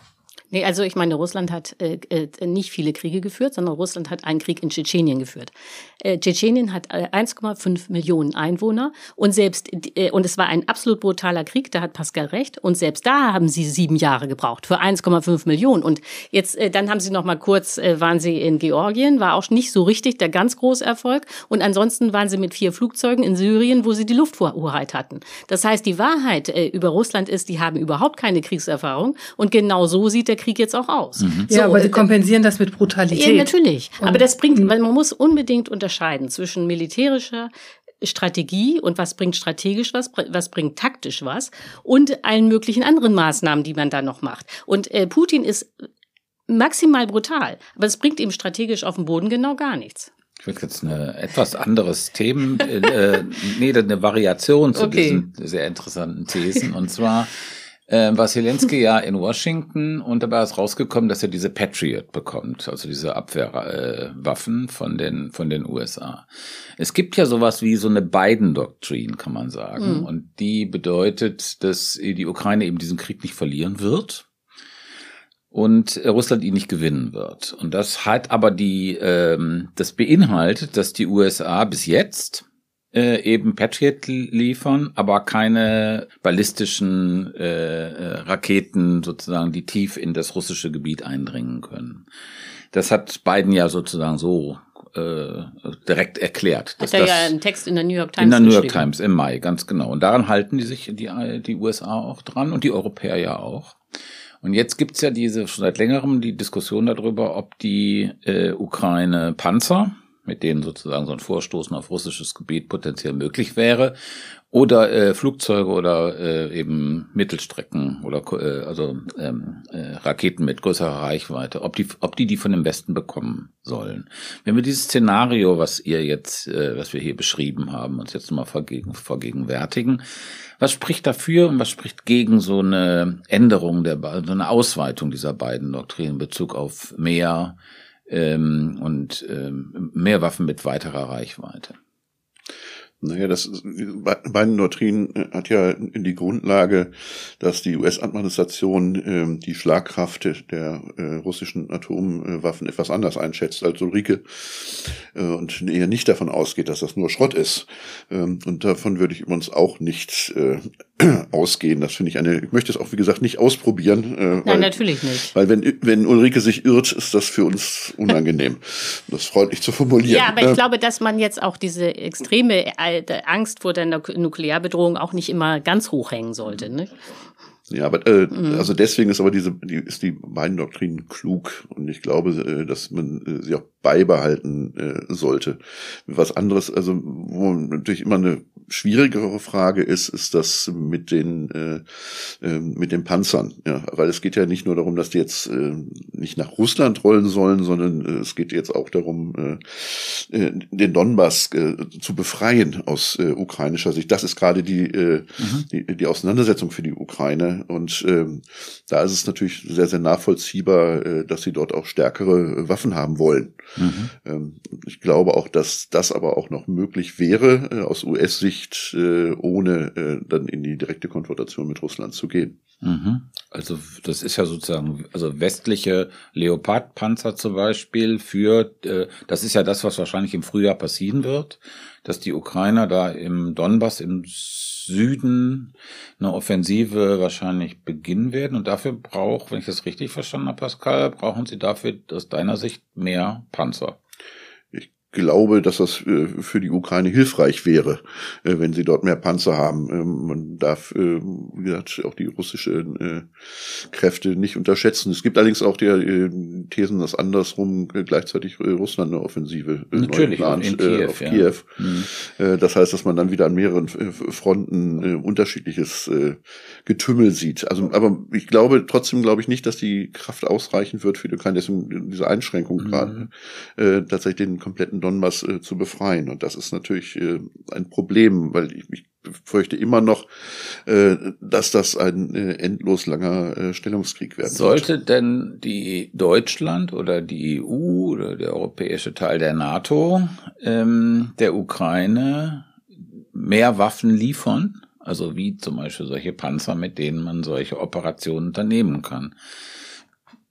Nee, also ich meine, Russland hat äh, äh, nicht viele Kriege geführt, sondern Russland hat einen Krieg in Tschetschenien geführt. Äh, Tschetschenien hat äh, 1,5 Millionen Einwohner und selbst äh, und es war ein absolut brutaler Krieg, da hat Pascal recht. Und selbst da haben sie sieben Jahre gebraucht für 1,5 Millionen. Und jetzt äh, dann haben sie noch mal kurz äh, waren sie in Georgien, war auch nicht so richtig der ganz große Erfolg. Und ansonsten waren sie mit vier Flugzeugen in Syrien, wo sie die Lufthoheit hatten. Das heißt, die Wahrheit äh, über Russland ist, die haben überhaupt keine Kriegserfahrung und genau so sieht der Krieg jetzt auch aus. Mhm. So, ja, aber sie äh, kompensieren das mit Brutalität. Ja, natürlich. aber das bringt, weil man muss unbedingt unterscheiden zwischen militärischer Strategie und was bringt strategisch was, was bringt taktisch was und allen möglichen anderen Maßnahmen, die man da noch macht. Und äh, Putin ist maximal brutal, aber es bringt ihm strategisch auf dem Boden genau gar nichts. Ich will jetzt ein etwas anderes Themen, äh, äh, nee, eine Variation zu okay. diesen sehr interessanten Thesen. Und zwar äh, war Zelensky ja in Washington und dabei ist rausgekommen, dass er diese Patriot bekommt, also diese Abwehrwaffen äh, von den von den USA. Es gibt ja sowas wie so eine Biden-Doktrin, kann man sagen, mhm. und die bedeutet, dass die Ukraine eben diesen Krieg nicht verlieren wird und Russland ihn nicht gewinnen wird. Und das hat aber die, ähm, das beinhaltet, dass die USA bis jetzt äh, eben Patriot liefern, aber keine ballistischen äh, äh, Raketen sozusagen, die tief in das russische Gebiet eindringen können. Das hat Biden ja sozusagen so äh, direkt erklärt. Hat er ja einen Text in der New York Times In der New York Times im Mai, ganz genau. Und daran halten die sich die, die USA auch dran und die Europäer ja auch. Und jetzt gibt's ja diese schon seit längerem die Diskussion darüber, ob die äh, Ukraine Panzer mit denen sozusagen so ein Vorstoßen auf russisches Gebiet potenziell möglich wäre, oder äh, Flugzeuge oder äh, eben Mittelstrecken oder äh, also ähm, äh, Raketen mit größerer Reichweite, ob die, ob die die von dem Westen bekommen sollen. Wenn wir dieses Szenario, was ihr jetzt, äh, was wir hier beschrieben haben, uns jetzt mal vergegen, vergegenwärtigen, was spricht dafür und was spricht gegen so eine Änderung der, so eine Ausweitung dieser beiden Doktrinen in Bezug auf mehr ähm, und ähm, mehr Waffen mit weiterer Reichweite. Naja, das beiden Doktrin äh, hat ja in die Grundlage, dass die US-Administration äh, die Schlagkraft der äh, russischen Atomwaffen etwas anders einschätzt als Ulrike äh, und eher nicht davon ausgeht, dass das nur Schrott ist. Ähm, und davon würde ich übrigens auch nicht äh, [clears throat] ausgehen. Das finde ich eine, ich möchte es auch, wie gesagt, nicht ausprobieren. Äh, Nein, weil, natürlich nicht. Weil wenn, wenn Ulrike sich irrt, ist das für uns unangenehm, das freundlich zu formulieren. Ja, aber ich glaube, dass man jetzt auch diese extreme Angst vor der Nuklearbedrohung auch nicht immer ganz hoch hängen sollte. Ne? Ja, aber äh, mhm. also deswegen ist aber diese die, ist die beiden Doktrinen klug und ich glaube, äh, dass man äh, sie auch beibehalten äh, sollte. Was anderes, also wo natürlich immer eine schwierigere Frage ist, ist das mit den äh, äh, mit den Panzern, ja, weil es geht ja nicht nur darum, dass die jetzt äh, nicht nach Russland rollen sollen, sondern äh, es geht jetzt auch darum, äh, äh, den Donbass äh, zu befreien aus äh, ukrainischer Sicht. Das ist gerade die, äh, mhm. die die Auseinandersetzung für die Ukraine und ähm, da ist es natürlich sehr sehr nachvollziehbar, äh, dass sie dort auch stärkere Waffen haben wollen. Mhm. Ähm, ich glaube auch, dass das aber auch noch möglich wäre äh, aus US-Sicht, äh, ohne äh, dann in die direkte Konfrontation mit Russland zu gehen. Mhm. Also das ist ja sozusagen, also westliche Leopardpanzer zum Beispiel für, das ist ja das, was wahrscheinlich im Frühjahr passieren wird, dass die Ukrainer da im Donbass im Süden eine Offensive wahrscheinlich beginnen werden. Und dafür braucht, wenn ich das richtig verstanden habe, Pascal, brauchen sie dafür aus deiner Sicht mehr Panzer glaube, dass das äh, für die Ukraine hilfreich wäre, äh, wenn sie dort mehr Panzer haben. Ähm, man darf, äh, wie gesagt, auch die russischen Kräfte nicht unterschätzen. Es gibt allerdings auch die Thesen, dass andersrum gleichzeitig Russland eine Offensive Natürlich, plant, in Kiew, auf ja. Kiew. Mhm. Das heißt, dass man dann wieder an mehreren Fronten unterschiedliches Getümmel sieht. Also, aber ich glaube trotzdem glaube ich nicht, dass die Kraft ausreichen wird für die Ukraine. Deswegen diese Einschränkung mhm. gerade tatsächlich den kompletten Donbass äh, zu befreien. Und das ist natürlich äh, ein Problem, weil ich, ich befürchte immer noch, äh, dass das ein äh, endlos langer äh, Stellungskrieg werden Sollte wird. denn die Deutschland oder die EU oder der europäische Teil der NATO ähm, der Ukraine mehr Waffen liefern? Also wie zum Beispiel solche Panzer, mit denen man solche Operationen unternehmen kann.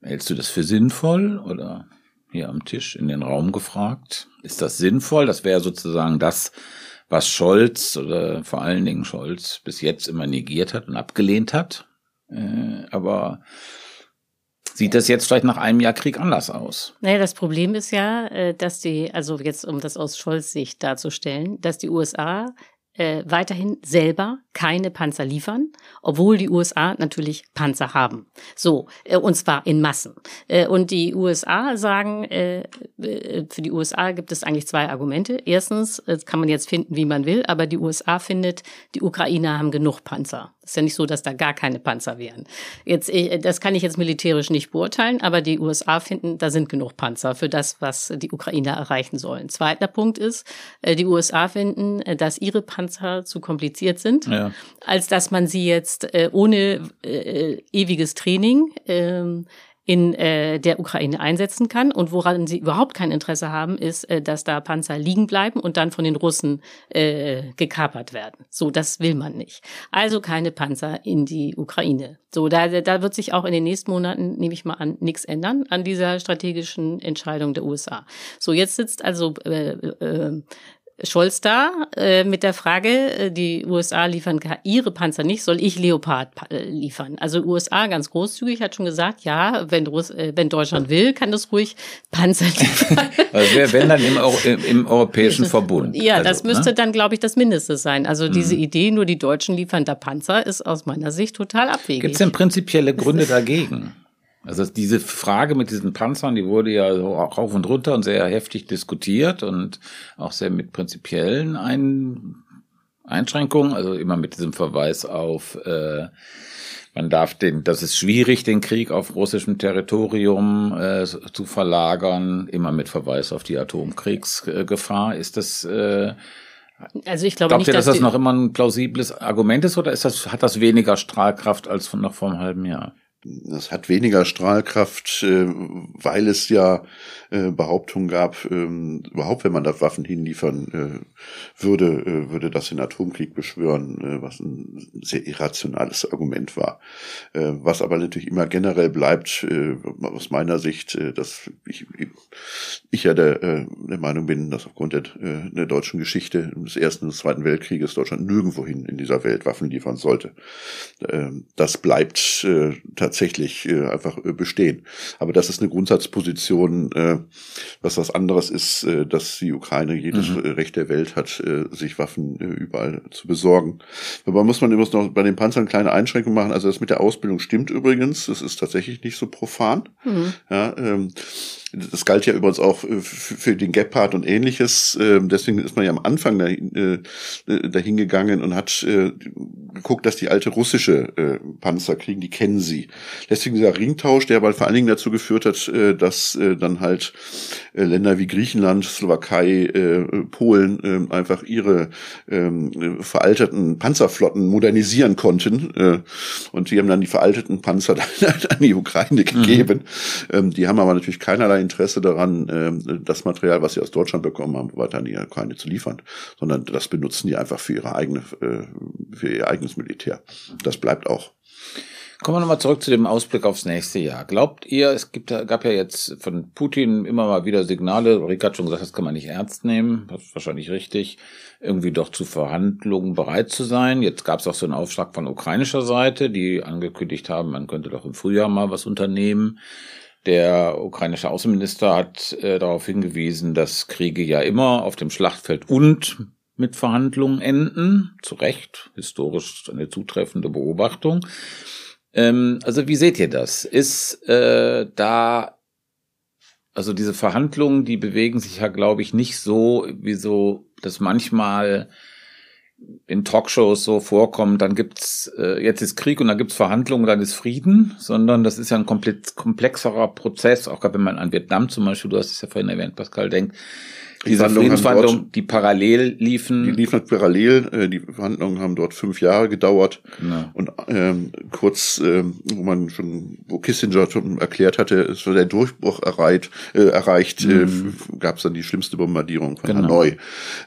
Hältst du das für sinnvoll oder? Hier am Tisch in den Raum gefragt. Ist das sinnvoll? Das wäre sozusagen das, was Scholz oder vor allen Dingen Scholz bis jetzt immer negiert hat und abgelehnt hat. Äh, aber sieht das jetzt vielleicht nach einem Jahr Krieg anders aus? Naja, das Problem ist ja, äh, dass die, also jetzt um das aus Scholz Sicht darzustellen, dass die USA äh, weiterhin selber keine Panzer liefern, obwohl die USA natürlich Panzer haben. So, äh, und zwar in Massen. Äh, und die USA sagen, äh, äh, für die USA gibt es eigentlich zwei Argumente. Erstens, das kann man jetzt finden, wie man will, aber die USA findet, die Ukrainer haben genug Panzer. Ist ja nicht so, dass da gar keine Panzer wären. Jetzt, äh, das kann ich jetzt militärisch nicht beurteilen, aber die USA finden, da sind genug Panzer für das, was die Ukrainer erreichen sollen. Zweiter Punkt ist, äh, die USA finden, äh, dass ihre Panzer zu kompliziert sind, ja. als dass man sie jetzt ohne ewiges Training ähm, in äh, der Ukraine einsetzen kann. Und woran sie überhaupt kein Interesse haben, ist, äh, dass da Panzer liegen bleiben und dann von den Russen äh, gekapert werden. So, das will man nicht. Also keine Panzer in die Ukraine. So, da, da wird sich auch in den nächsten Monaten, nehme ich mal an, nichts ändern an dieser strategischen Entscheidung der USA. So, jetzt sitzt also äh, äh, Scholz da äh, mit der Frage, äh, die USA liefern ihre Panzer nicht, soll ich Leopard äh, liefern? Also USA ganz großzügig hat schon gesagt, ja, wenn, Russ, äh, wenn Deutschland will, kann das ruhig Panzer [laughs] liefern. also wer wenn dann im, im, im Europäischen Verbund. Ja, also, das müsste ne? dann, glaube ich, das Mindeste sein. Also mhm. diese Idee, nur die Deutschen liefern da Panzer, ist aus meiner Sicht total abwegig. Gibt es denn prinzipielle Gründe [laughs] dagegen? Also diese Frage mit diesen Panzern, die wurde ja so rauf und runter und sehr heftig diskutiert und auch sehr mit prinzipiellen Ein Einschränkungen, also immer mit diesem Verweis auf äh, man darf den, das ist schwierig, den Krieg auf russischem Territorium äh, zu verlagern, immer mit Verweis auf die Atomkriegsgefahr. Ist das äh, also ich glaube Glaubt nicht, ihr, dass, dass das noch immer ein plausibles Argument ist oder ist das, hat das weniger Strahlkraft als von noch vor einem halben Jahr? Das hat weniger Strahlkraft, äh, weil es ja äh, Behauptungen gab, ähm, überhaupt wenn man da Waffen hinliefern äh, würde, würde das den Atomkrieg beschwören, was ein sehr irrationales Argument war. Was aber natürlich immer generell bleibt, aus meiner Sicht, dass ich, ich ja der, der Meinung bin, dass aufgrund der, der deutschen Geschichte des Ersten und des Zweiten Weltkrieges Deutschland nirgendwohin in dieser Welt Waffen liefern sollte. Ähm, das bleibt tatsächlich einfach bestehen. Aber das ist eine Grundsatzposition, was was anderes ist, äh, dass die Ukraine jedes mhm. Recht der Welt hat, äh, sich Waffen äh, überall zu besorgen. Aber muss man immer noch bei den Panzern kleine Einschränkungen machen. Also das mit der Ausbildung stimmt übrigens. Das ist tatsächlich nicht so profan. Mhm. Ja, ähm, das galt ja übrigens auch für den Gepard und ähnliches. Ähm, deswegen ist man ja am Anfang dahin, dahin gegangen und hat geguckt, dass die alte russische Panzer kriegen, die kennen sie. Deswegen dieser Ringtausch, der aber vor allen Dingen dazu geführt hat, dass dann halt äh, Länder wie Griechenland, Slowakei, äh, Polen äh, einfach ihre ähm, veralteten Panzerflotten modernisieren konnten. Äh, und die haben dann die veralteten Panzer [laughs] an die Ukraine gegeben. Mhm. Ähm, die haben aber natürlich keinerlei Interesse daran, äh, das Material, was sie aus Deutschland bekommen haben, weiter an die Ukraine zu liefern, sondern das benutzen die einfach für ihre eigene, äh, für ihr eigenes Militär. Das bleibt auch. Kommen wir nochmal zurück zu dem Ausblick aufs nächste Jahr. Glaubt ihr, es gibt, gab ja jetzt von Putin immer mal wieder Signale, Rick hat schon gesagt, das kann man nicht ernst nehmen, das ist wahrscheinlich richtig, irgendwie doch zu Verhandlungen bereit zu sein. Jetzt gab es auch so einen Aufschlag von ukrainischer Seite, die angekündigt haben, man könnte doch im Frühjahr mal was unternehmen. Der ukrainische Außenminister hat äh, darauf hingewiesen, dass Kriege ja immer auf dem Schlachtfeld und mit Verhandlungen enden. Zu Recht, historisch eine zutreffende Beobachtung. Ähm, also wie seht ihr das? Ist äh, da, also diese Verhandlungen, die bewegen sich ja, glaube ich, nicht so, wie so, dass manchmal in Talkshows so vorkommt, dann gibt's äh, jetzt ist Krieg und dann gibt's Verhandlungen, dann ist Frieden, sondern das ist ja ein komplett komplexerer Prozess, auch gerade wenn man an Vietnam zum Beispiel, du hast es ja vorhin erwähnt, Pascal, denkt, diese die Friedensverhandlungen, die parallel liefen. Die liefen parallel. Äh, die Verhandlungen haben dort fünf Jahre gedauert. Genau. Und ähm, kurz, ähm, wo man schon, wo Kissinger schon erklärt hatte, es war der Durchbruch erreicht, äh, erreicht, äh, mhm. äh, gab es dann die schlimmste Bombardierung von genau. Hanoi.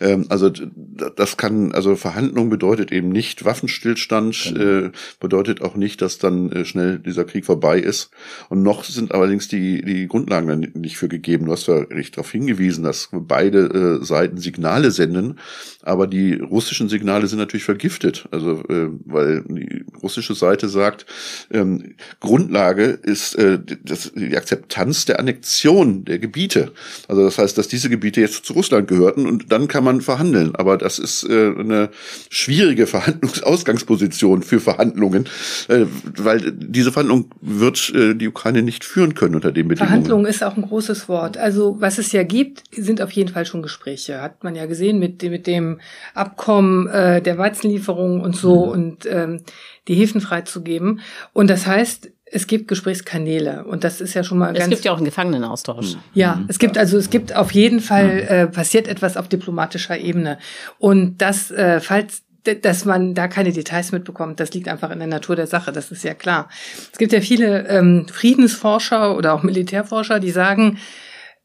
Ähm, also das kann, also Verhandlungen bedeutet eben nicht Waffenstillstand, genau. äh, bedeutet auch nicht, dass dann äh, schnell dieser Krieg vorbei ist. Und noch sind allerdings die die Grundlagen dann nicht für gegeben. Du hast ja richtig darauf hingewiesen, dass beide beide äh, Seiten Signale senden, aber die russischen Signale sind natürlich vergiftet, also äh, weil die russische Seite sagt, ähm, Grundlage ist äh, das, die Akzeptanz der Annexion der Gebiete. Also das heißt, dass diese Gebiete jetzt zu Russland gehörten und dann kann man verhandeln, aber das ist äh, eine schwierige [laughs] Verhandlungsausgangsposition für Verhandlungen, äh, weil diese Verhandlung wird äh, die Ukraine nicht führen können unter den Bedingungen. Verhandlung ist auch ein großes Wort. Also was es ja gibt, sind auf jeden Fall schon Gespräche. Hat man ja gesehen mit, mit dem Abkommen äh, der Weizenlieferung und so mhm. und ähm, die Häfen freizugeben. Und das heißt, es gibt Gesprächskanäle und das ist ja schon mal es ganz. Es gibt ja auch einen Gefangenenaustausch. Ja, mhm. es gibt also es gibt auf jeden Fall mhm. äh, passiert etwas auf diplomatischer Ebene und das äh, falls dass man da keine Details mitbekommt, das liegt einfach in der Natur der Sache, das ist ja klar. Es gibt ja viele ähm, Friedensforscher oder auch Militärforscher, die sagen,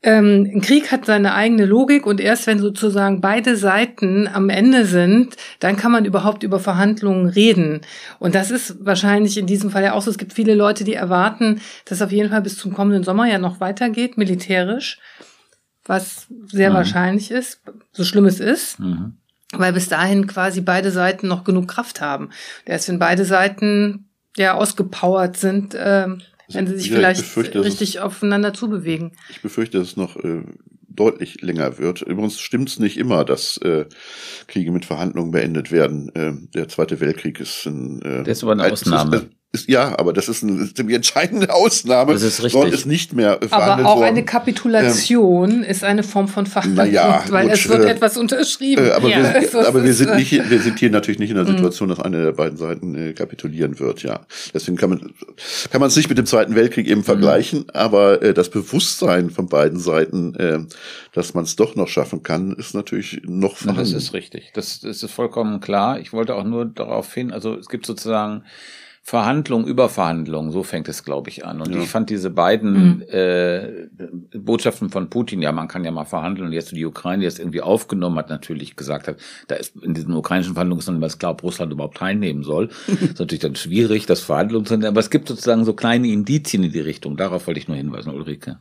ähm, ein Krieg hat seine eigene Logik und erst wenn sozusagen beide Seiten am Ende sind, dann kann man überhaupt über Verhandlungen reden. Und das ist wahrscheinlich in diesem Fall ja auch so. Es gibt viele Leute, die erwarten, dass auf jeden Fall bis zum kommenden Sommer ja noch weitergeht, militärisch, was sehr mhm. wahrscheinlich ist, so schlimm es ist. Mhm. Weil bis dahin quasi beide Seiten noch genug Kraft haben. Erst wenn beide Seiten ja ausgepowert sind, äh, wenn sie sich ja, vielleicht richtig aufeinander zubewegen. Ich befürchte, dass es noch äh, deutlich länger wird. Übrigens stimmt es nicht immer, dass äh, Kriege mit Verhandlungen beendet werden. Äh, der Zweite Weltkrieg ist ein äh, das ist aber eine Ausnahme. Ist, ja, aber das ist eine ziemlich entscheidende Ausnahme. Das ist richtig. Dort ist nicht mehr verhandelt Aber auch worden. eine Kapitulation ähm, ist eine Form von Verhandlung, ja, weil gut, es wird äh, etwas unterschrieben. Äh, aber, ja. wir, also, aber wir sind nicht, wir sind hier natürlich nicht in der mhm. Situation, dass eine der beiden Seiten äh, kapitulieren wird. Ja, deswegen kann man kann man es nicht mit dem Zweiten Weltkrieg eben mhm. vergleichen. Aber äh, das Bewusstsein von beiden Seiten, äh, dass man es doch noch schaffen kann, ist natürlich noch vorhanden. Das ist richtig. Das, das ist vollkommen klar. Ich wollte auch nur darauf hin. Also es gibt sozusagen Verhandlung über Verhandlung, so fängt es, glaube ich, an. Und ja. ich fand diese beiden mhm. äh, Botschaften von Putin, ja, man kann ja mal verhandeln, und jetzt die Ukraine, die das irgendwie aufgenommen hat, natürlich gesagt hat, da ist in diesen ukrainischen Verhandlungen ist noch nicht mal klar, ob Russland überhaupt teilnehmen soll. das [laughs] ist natürlich dann schwierig, das Verhandlungen zu aber es gibt sozusagen so kleine Indizien in die Richtung. Darauf wollte ich nur hinweisen, Ulrike.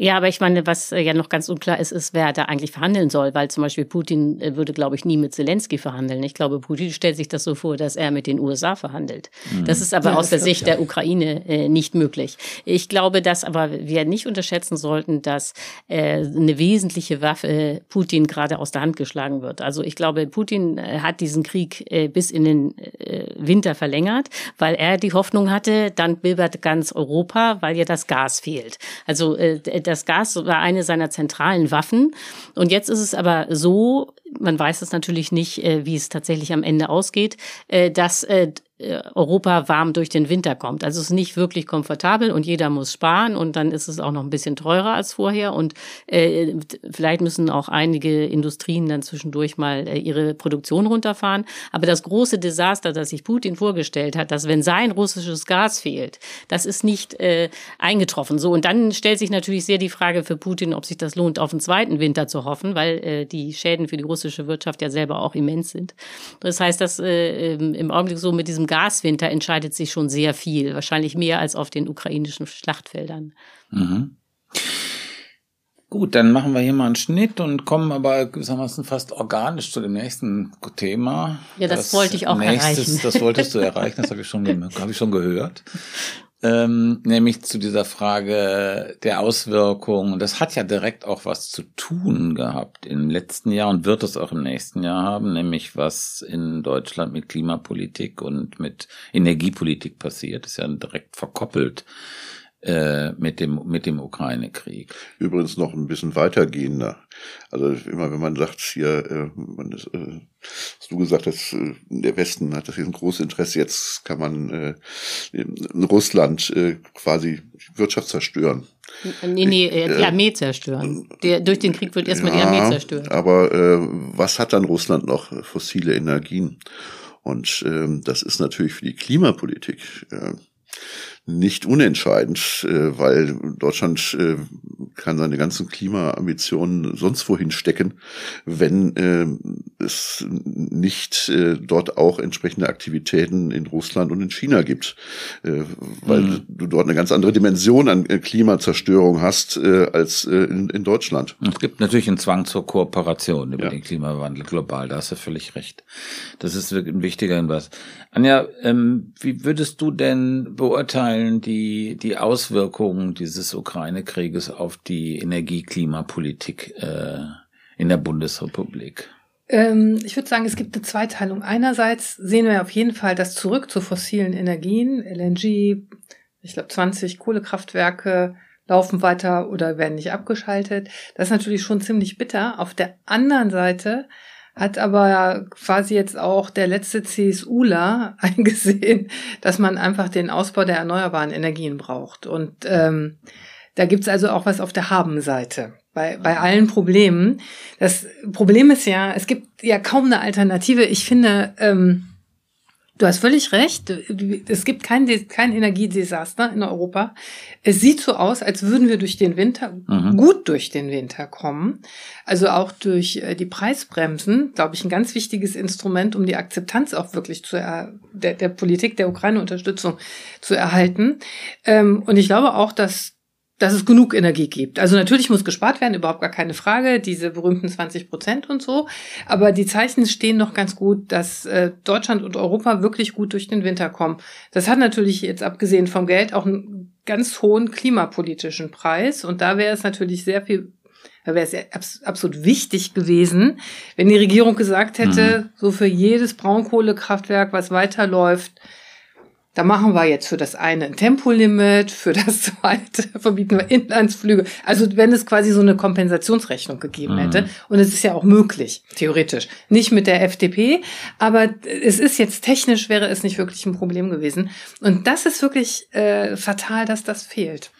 Ja, aber ich meine, was äh, ja noch ganz unklar ist, ist, wer da eigentlich verhandeln soll, weil zum Beispiel Putin äh, würde, glaube ich, nie mit Zelensky verhandeln. Ich glaube, Putin stellt sich das so vor, dass er mit den USA verhandelt. Mhm. Das ist aber ja, aus der Sicht der Ukraine äh, nicht möglich. Ich glaube, dass aber wir nicht unterschätzen sollten, dass äh, eine wesentliche Waffe Putin gerade aus der Hand geschlagen wird. Also ich glaube, Putin äh, hat diesen Krieg äh, bis in den äh, Winter verlängert, weil er die Hoffnung hatte, dann bilbert ganz Europa, weil ja das Gas fehlt. Also äh, das Gas war eine seiner zentralen Waffen. Und jetzt ist es aber so, man weiß es natürlich nicht, äh, wie es tatsächlich am Ende ausgeht, äh, dass äh, Europa warm durch den Winter kommt. Also es ist nicht wirklich komfortabel und jeder muss sparen und dann ist es auch noch ein bisschen teurer als vorher und äh, vielleicht müssen auch einige Industrien dann zwischendurch mal äh, ihre Produktion runterfahren. Aber das große Desaster, das sich Putin vorgestellt hat, dass wenn sein russisches Gas fehlt, das ist nicht äh, eingetroffen. So und dann stellt sich natürlich sehr die Frage für Putin, ob sich das lohnt, auf einen zweiten Winter zu hoffen, weil äh, die Schäden für die russische Wirtschaft ja selber auch immens sind. Das heißt, dass äh, im Augenblick so mit diesem Gaswinter entscheidet sich schon sehr viel, wahrscheinlich mehr als auf den ukrainischen Schlachtfeldern. Mhm. Gut, dann machen wir hier mal einen Schnitt und kommen aber gewissermaßen fast organisch zu dem nächsten Thema. Ja, das, das wollte ich auch nächstes, erreichen. Das wolltest du erreichen, das habe ich schon, hab ich schon gehört [laughs] ähm, nämlich zu dieser Frage der Auswirkungen. Das hat ja direkt auch was zu tun gehabt im letzten Jahr und wird es auch im nächsten Jahr haben, nämlich was in Deutschland mit Klimapolitik und mit Energiepolitik passiert. Das ist ja direkt verkoppelt äh, mit dem mit dem Ukraine-Krieg. Übrigens noch ein bisschen weitergehender. Also immer wenn man sagt hier, äh, man ist, äh, was du gesagt hast, äh, der Westen hat das hier ein großes Interesse. Jetzt kann man äh, in Russland äh, quasi Wirtschaft zerstören. Nee, nee, äh, die Armee zerstören. Der, durch den Krieg wird erstmal ja, die Armee zerstören. Aber äh, was hat dann Russland noch? Fossile Energien. Und ähm, das ist natürlich für die Klimapolitik äh, nicht unentscheidend, äh, weil Deutschland äh, kann seine ganzen Klimaambitionen sonst wohin stecken, wenn äh, es nicht dort auch entsprechende Aktivitäten in Russland und in China gibt, weil mhm. du dort eine ganz andere Dimension an Klimazerstörung hast als in, in Deutschland. Es gibt natürlich einen Zwang zur Kooperation über ja. den Klimawandel global, da hast du völlig recht. Das ist wirklich ein wichtiger Hinweis. Anja, ähm, wie würdest du denn beurteilen die, die Auswirkungen dieses Ukraine-Krieges auf die Energie-Klimapolitik äh, in der Bundesrepublik? Ähm, ich würde sagen, es gibt eine Zweiteilung. Einerseits sehen wir auf jeden Fall das Zurück zu fossilen Energien, LNG, ich glaube 20 Kohlekraftwerke laufen weiter oder werden nicht abgeschaltet. Das ist natürlich schon ziemlich bitter. Auf der anderen Seite hat aber quasi jetzt auch der letzte CSUler [laughs] eingesehen, dass man einfach den Ausbau der erneuerbaren Energien braucht. Und ähm, da gibt's also auch was auf der Haben-Seite bei, bei allen Problemen. Das Problem ist ja, es gibt ja kaum eine Alternative. Ich finde, ähm, Du hast völlig recht. Es gibt kein, kein Energiedesaster in Europa. Es sieht so aus, als würden wir durch den Winter, mhm. gut durch den Winter kommen. Also auch durch äh, die Preisbremsen, glaube ich, ein ganz wichtiges Instrument, um die Akzeptanz auch wirklich zu er, der, der Politik der Ukraine-Unterstützung zu erhalten. Ähm, und ich glaube auch, dass dass es genug Energie gibt. Also natürlich muss gespart werden, überhaupt gar keine Frage, diese berühmten 20 Prozent und so. Aber die Zeichen stehen noch ganz gut, dass äh, Deutschland und Europa wirklich gut durch den Winter kommen. Das hat natürlich jetzt abgesehen vom Geld auch einen ganz hohen klimapolitischen Preis. Und da wäre es natürlich sehr viel da wäre es absolut wichtig gewesen, wenn die Regierung gesagt hätte, mhm. so für jedes Braunkohlekraftwerk, was weiterläuft, da machen wir jetzt für das eine ein Tempolimit, für das [laughs] zweite verbieten wir Inlandsflüge. Also wenn es quasi so eine Kompensationsrechnung gegeben mhm. hätte. Und es ist ja auch möglich, theoretisch. Nicht mit der FDP, aber es ist jetzt technisch, wäre es nicht wirklich ein Problem gewesen. Und das ist wirklich äh, fatal, dass das fehlt.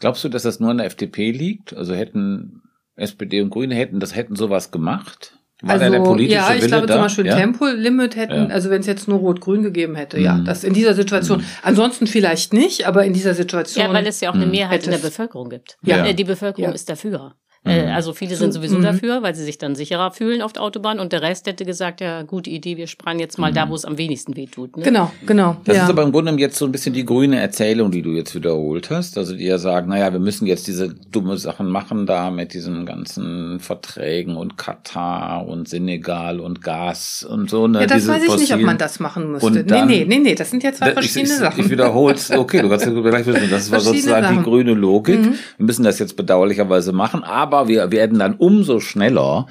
Glaubst du, dass das nur an der FDP liegt? Also hätten SPD und Grüne hätten das hätten sowas gemacht? War also, der politische ja, ich Wille glaube da? zum Beispiel ja? Tempolimit hätten, Ja. also wenn es jetzt nur Rot-Grün gegeben hätte, ja, Mhm. das in dieser Situation. Ansonsten vielleicht nicht, aber in dieser Situation. Ja, weil es ja auch eine Mhm. Mehrheit in der Bevölkerung gibt. Ja. Äh, Die Bevölkerung Ja. ist dafür. Mhm. Äh, Also viele sind So, sowieso mhm. dafür, weil sie sich dann sicherer fühlen auf der Autobahn und der Rest hätte gesagt, ja, gute Idee, wir sparen jetzt mal da, wo es am wenigsten weh tut. Ne? Genau, genau. Das ja. ist aber im Grunde jetzt so ein bisschen die grüne Erzählung, die du jetzt wiederholt hast. Also die ja sagen, naja, wir müssen jetzt diese dumme Sachen machen da mit diesen ganzen Verträgen und Katar und Senegal und Gas und so. Ne, ja, das diese weiß ich nicht, ob fossilen- man das machen müsste. Und Nee, dann- nee, nee, nee, das sind ja zwei Da- ich, verschiedene ich, Sachen. Ich wiederhole es, okay, du kannst ja gleich wissen, das war Verschiedene sozusagen die Sachen. grüne Logik. Mhm. Wir müssen das jetzt bedauerlicherweise machen, aber wir werden dann umso schneller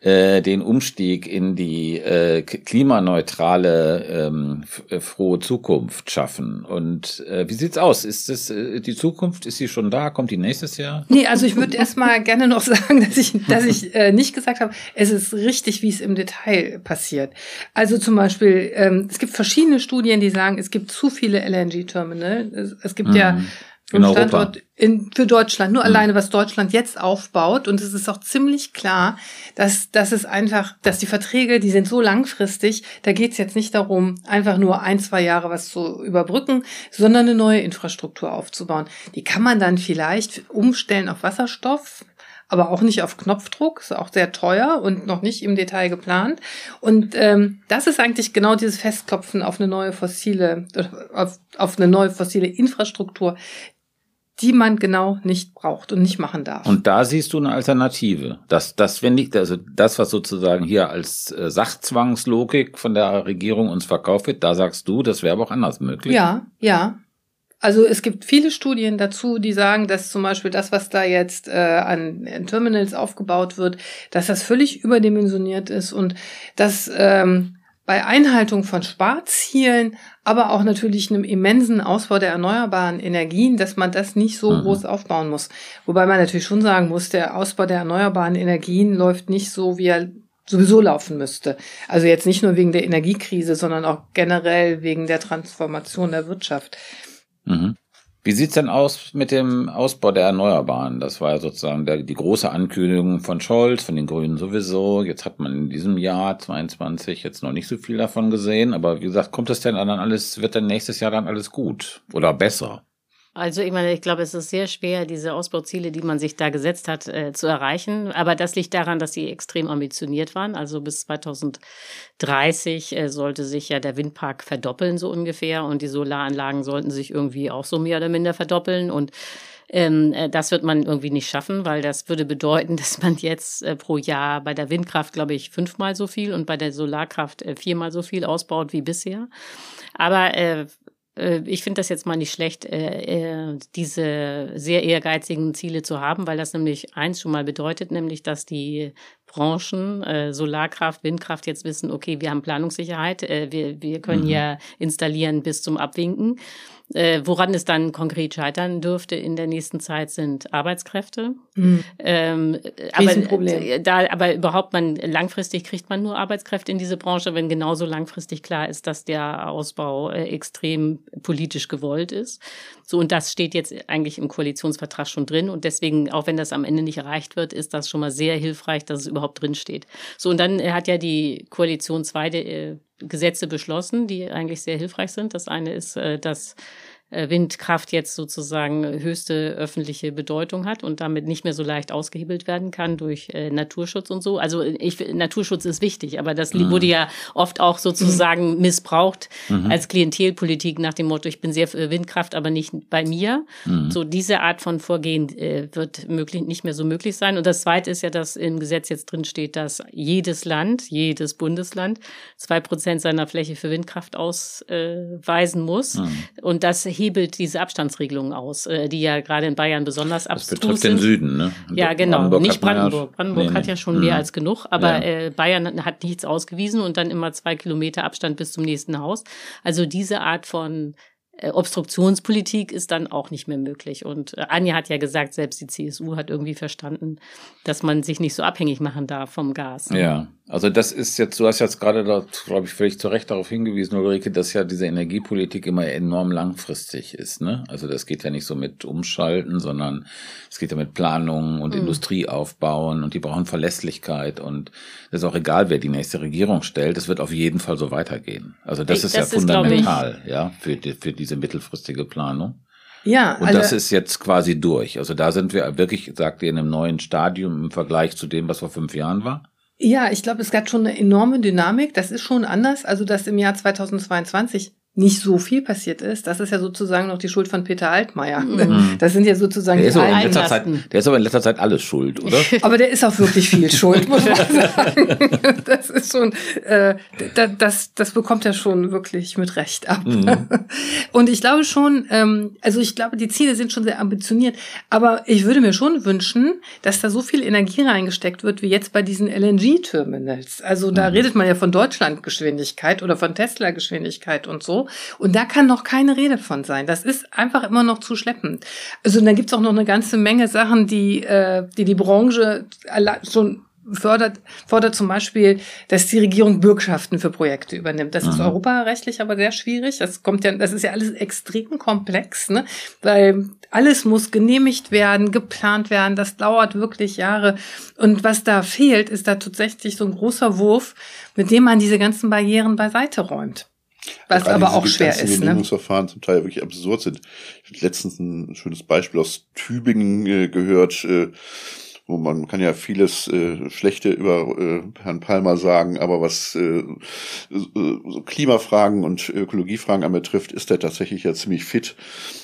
äh, den Umstieg in die äh, klimaneutrale, ähm, äh, frohe Zukunft schaffen. Und äh, wie sieht's aus? Ist das äh, die Zukunft? Ist sie schon da? Kommt die nächstes Jahr? Nee, also ich würde erstmal gerne noch [laughs] sagen, dass ich, dass ich äh, nicht gesagt habe, es ist richtig, wie es im Detail passiert. Also zum Beispiel, ähm, es gibt verschiedene Studien, die sagen, es gibt zu viele LNG-Terminal. Es, es gibt ja Mhm. einen In Europa. Standort in, für Deutschland, nur Mhm. alleine, was Deutschland jetzt aufbaut. Und es ist auch ziemlich klar, dass, dass es einfach, dass die Verträge, die sind so langfristig, da geht es jetzt nicht darum, einfach nur ein, zwei Jahre was zu überbrücken, sondern eine neue Infrastruktur aufzubauen. Die kann man dann vielleicht umstellen auf Wasserstoff, aber auch nicht auf Knopfdruck, ist auch sehr teuer und noch nicht im Detail geplant. Und ähm, das ist eigentlich genau dieses Festklopfen auf eine neue fossile, auf, auf eine neue fossile Infrastruktur, die man genau nicht braucht und nicht machen darf. Und da siehst du eine Alternative. Das, das, wenn nicht, also das, was sozusagen hier als äh, Sachzwangslogik von der Regierung uns verkauft wird, da sagst du, das wäre aber auch anders möglich. Ja, ja. Also es gibt viele Studien dazu, die sagen, dass zum Beispiel das, was da jetzt äh, an, Terminals aufgebaut wird, dass das völlig überdimensioniert ist und dass ähm, bei Einhaltung von Sparzielen, aber auch natürlich einem immensen Ausbau der erneuerbaren Energien, dass man das nicht so Mhm. groß aufbauen muss. Wobei man natürlich schon sagen muss, der Ausbau der erneuerbaren Energien läuft nicht so, wie er sowieso laufen müsste. Also jetzt nicht nur wegen der Energiekrise, sondern auch generell wegen der Transformation der Wirtschaft. Mhm. Wie sieht's denn aus mit dem Ausbau der Erneuerbaren? Das war ja sozusagen der, die große Ankündigung von Scholz, von den Grünen sowieso. Jetzt hat man in diesem Jahr 22 jetzt noch nicht so viel davon gesehen. Aber wie gesagt, kommt das denn dann alles, wird dann nächstes Jahr dann alles gut oder besser? Also ich meine, ich glaube, es ist sehr schwer, diese Ausbauziele, die man sich da gesetzt hat, äh, zu erreichen. Aber das liegt daran, dass sie extrem ambitioniert waren. Also bis 2030 äh, sollte sich ja der Windpark verdoppeln, so ungefähr. Und die Solaranlagen sollten sich irgendwie auch so mehr oder minder verdoppeln. Und ähm, äh, das wird man irgendwie nicht schaffen, weil das würde bedeuten, [laughs] dass man jetzt äh, pro Jahr bei der Windkraft, glaube ich, fünfmal so viel und bei der Solarkraft äh, viermal so viel ausbaut wie bisher. Aber äh, ich finde das jetzt mal nicht schlecht, äh, äh, diese sehr ehrgeizigen Ziele zu haben, weil das nämlich eins schon mal bedeutet, nämlich dass die Branchen, äh, Solarkraft, Windkraft jetzt wissen, okay, wir haben Planungssicherheit, äh, wir, wir können Mhm. ja installieren bis zum Abwinken. Äh, woran es dann konkret scheitern dürfte in der nächsten Zeit sind Arbeitskräfte. Mhm. Ähm, aber, äh, da, aber überhaupt man langfristig kriegt man nur Arbeitskräfte in diese Branche, wenn genauso langfristig klar ist, dass der Ausbau äh, extrem politisch gewollt ist. So und das steht jetzt eigentlich im Koalitionsvertrag schon drin und deswegen, auch wenn das am Ende nicht erreicht wird, ist das schon mal sehr hilfreich, dass es überhaupt drin steht. So und dann hat ja die Koalition zwei äh, Gesetze beschlossen, die eigentlich sehr hilfreich sind. Das eine ist, äh, dass Windkraft jetzt sozusagen höchste öffentliche Bedeutung hat und damit nicht mehr so leicht ausgehebelt werden kann durch äh, Naturschutz und so. Also ich, Naturschutz ist wichtig, aber das Mhm. wurde ja oft auch sozusagen missbraucht Mhm. als Klientelpolitik nach dem Motto, ich bin sehr für Windkraft, aber nicht bei mir. Mhm. So diese Art von Vorgehen äh, wird möglich, nicht mehr so möglich sein. Und das Zweite ist ja, dass im Gesetz jetzt drin steht, dass jedes Land, jedes Bundesland zwei Prozent seiner Fläche für Windkraft ausweisen muss. Mhm. Und das hebelt diese Abstandsregelungen aus, äh, die ja gerade in Bayern besonders Das abstrus betrifft sind. den Süden, ne? Ja, genau. Brandenburg nicht hat man ja- Brandenburg. Brandenburg Nee, hat nee. ja schon mehr Mhm. als genug, aber Ja. äh, Bayern hat nichts ausgewiesen und dann immer zwei Kilometer Abstand bis zum nächsten Haus. Also diese Art von äh, Obstruktionspolitik ist dann auch nicht mehr möglich. Und äh, Anja hat ja gesagt, selbst die CSU hat irgendwie verstanden, dass man sich nicht so abhängig machen darf vom Gas. Ja. Also das ist jetzt, du hast jetzt gerade, glaube ich, völlig zu Recht darauf hingewiesen, Ulrike, dass ja diese Energiepolitik immer enorm langfristig ist. Ne? Also das geht ja nicht so mit Umschalten, sondern es geht ja mit Planungen und mhm. Industrie aufbauen und die brauchen Verlässlichkeit und es ist auch egal, wer die nächste Regierung stellt, es wird auf jeden Fall so weitergehen. Also das ich, ist das ja ist, fundamental, ja, für, die, für diese mittelfristige Planung. Ja, und das ist jetzt quasi durch. Also da sind wir wirklich, sagt ihr, in einem neuen Stadium im Vergleich zu dem, was vor fünf Jahren war. Ja, ich glaube, es gab schon eine enorme Dynamik. Das ist schon anders. Also, dass im Jahr 2022 nicht so viel passiert ist, das ist ja sozusagen noch die Schuld von Peter Altmaier. Mhm. [laughs] Das sind ja sozusagen der die ist, aber in letzter Zeit, der ist aber in letzter Zeit alles schuld, oder? [laughs] aber der ist auch wirklich viel schuld, muss man [laughs] sagen. Das ist schon, äh, das, das bekommt er schon wirklich mit Recht ab. Mhm. Und ich glaube schon, ähm, also ich glaube, die Ziele sind schon sehr ambitioniert, aber ich würde mir schon wünschen, dass da so viel Energie reingesteckt wird, wie jetzt bei diesen LNG-Terminals. Also da mhm. redet man ja von Deutschlandgeschwindigkeit oder von Tesla-Geschwindigkeit und so. Und da kann noch keine Rede von sein. Das ist einfach immer noch zu schleppend. Also da gibt's auch noch eine ganze Menge Sachen, die äh, die, die Branche schon fördert, fordert zum Beispiel, dass die Regierung Bürgschaften für Projekte übernimmt. Das mhm. ist europarechtlich aber sehr schwierig. Das kommt ja, das ist ja alles extrem komplex, ne? Weil alles muss genehmigt werden, geplant werden. Das dauert wirklich Jahre. Und was da fehlt, ist da tatsächlich so ein großer Wurf, mit dem man diese ganzen Barrieren beiseite räumt. Was aber auch schwer ist. Die Genehmigungsverfahren ne? zum Teil wirklich absurd sind. Ich habe letztens ein schönes Beispiel aus Tübingen äh, gehört. Äh, wo man kann ja vieles äh, Schlechte über äh, Herrn Palmer sagen, aber was äh, so Klimafragen und Ökologiefragen anbetrifft, ist er tatsächlich ja ziemlich fit.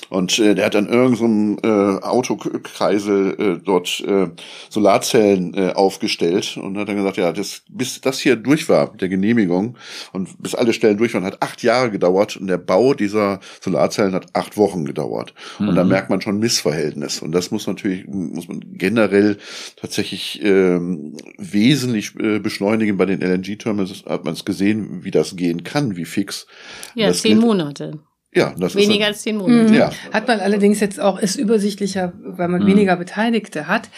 Und äh, der hat an irgendeinem äh, Autokreisel äh, dort äh, Solarzellen äh, aufgestellt und hat dann gesagt, ja, das, bis das hier durch war mit der Genehmigung und bis alle Stellen durch waren, hat acht Jahre gedauert und der Bau dieser Solarzellen hat acht Wochen gedauert. Mhm. Und da merkt man schon Missverhältnis. Und das muss natürlich, muss man generell tatsächlich ähm, wesentlich äh, beschleunigen. Bei den LNG-Terminals hat man es gesehen, wie das gehen kann, wie fix. Ja, das zehn Monate. Ja, das weniger ist als zehn Monate. Mhm. Ja. Hat man allerdings jetzt auch, ist übersichtlicher, weil man mhm. weniger Beteiligte hat.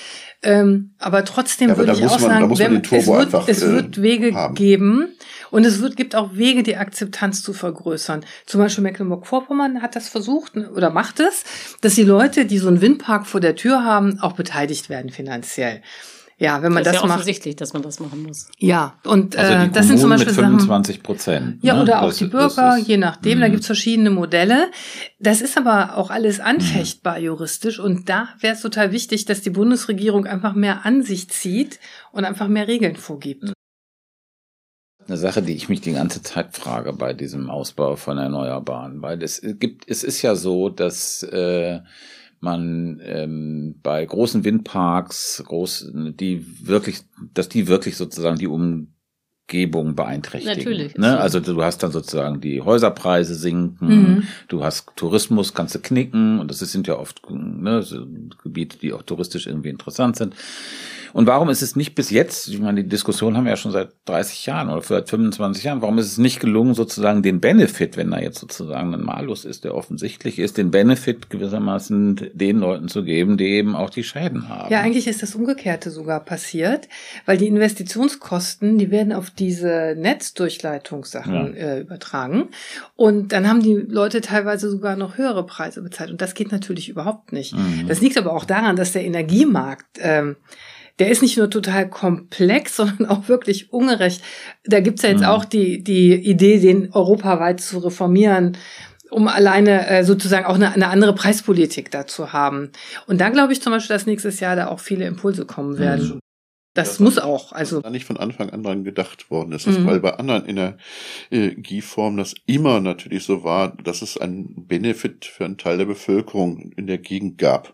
Ähm, aber trotzdem ja, aber würde ich auch man, sagen, wenn, es, wird, einfach, es wird äh, Wege haben. geben und es wird, gibt auch Wege, die Akzeptanz zu vergrößern. Zum Beispiel Mecklenburg-Vorpommern hat das versucht oder macht es, dass die Leute, die so einen Windpark vor der Tür haben, auch beteiligt werden finanziell. Ja, wenn man das, das ist ja offensichtlich, dass man das machen muss. Ja, und also äh, das sind zum Beispiel mit 25 Prozent. Ja, ne? oder auch das, die Bürger, je nachdem. Da mhm. gibt's verschiedene Modelle. Das ist aber auch alles anfechtbar juristisch. Und da wäre es total wichtig, dass die Bundesregierung einfach mehr an sich zieht und einfach mehr Regeln vorgibt. Eine Sache, die ich mich die ganze Zeit frage bei diesem Ausbau von Erneuerbaren, weil es gibt, es ist ja so, dass äh, man ähm, bei großen Windparks, groß, die wirklich, dass die wirklich sozusagen die Umgebung beeinträchtigen. Natürlich. Ne? Also du hast dann sozusagen die Häuserpreise sinken, mhm. du hast Tourismus, kannst du knicken und das sind ja oft ne, so Gebiete, die auch touristisch irgendwie interessant sind. Und warum ist es nicht bis jetzt, ich meine, die Diskussion haben wir ja schon seit 30 Jahren oder seit 25 Jahren, warum ist es nicht gelungen, sozusagen den Benefit, wenn da jetzt sozusagen ein Malus ist, der offensichtlich ist, den Benefit gewissermaßen den Leuten zu geben, die eben auch die Schäden haben? Ja, eigentlich ist das Umgekehrte sogar passiert, weil die Investitionskosten, die werden auf diese Netzdurchleitungssachen ja. äh, übertragen. Und dann haben die Leute teilweise sogar noch höhere Preise bezahlt. Und das geht natürlich überhaupt nicht. Mhm. Das liegt aber auch daran, dass der Energiemarkt ähm, der ist nicht nur total komplex, [laughs] sondern auch wirklich ungerecht. Da gibt's ja jetzt mhm. auch die, die Idee, den europaweit zu reformieren um alleine äh, sozusagen auch eine, eine andere Preispolitik dazu haben. Und da glaube ich zum Beispiel, dass nächstes Jahr da auch viele Impulse kommen werden. Das, das muss auch. Also da nicht von Anfang an dran gedacht worden ist, mhm. weil bei anderen Energieformen das immer natürlich so war, dass es einen Benefit für einen Teil der Bevölkerung in der Gegend gab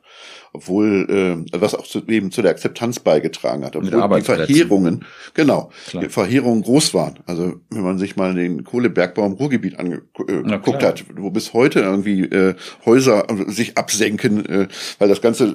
obwohl äh, was auch zu, eben zu der Akzeptanz beigetragen hat, obwohl die Verheerungen, genau, klar. die Verheerungen groß waren. Also wenn man sich mal den Kohlebergbau im Ruhrgebiet angeguckt äh, hat, wo bis heute irgendwie äh, Häuser sich absenken, äh, weil das ganze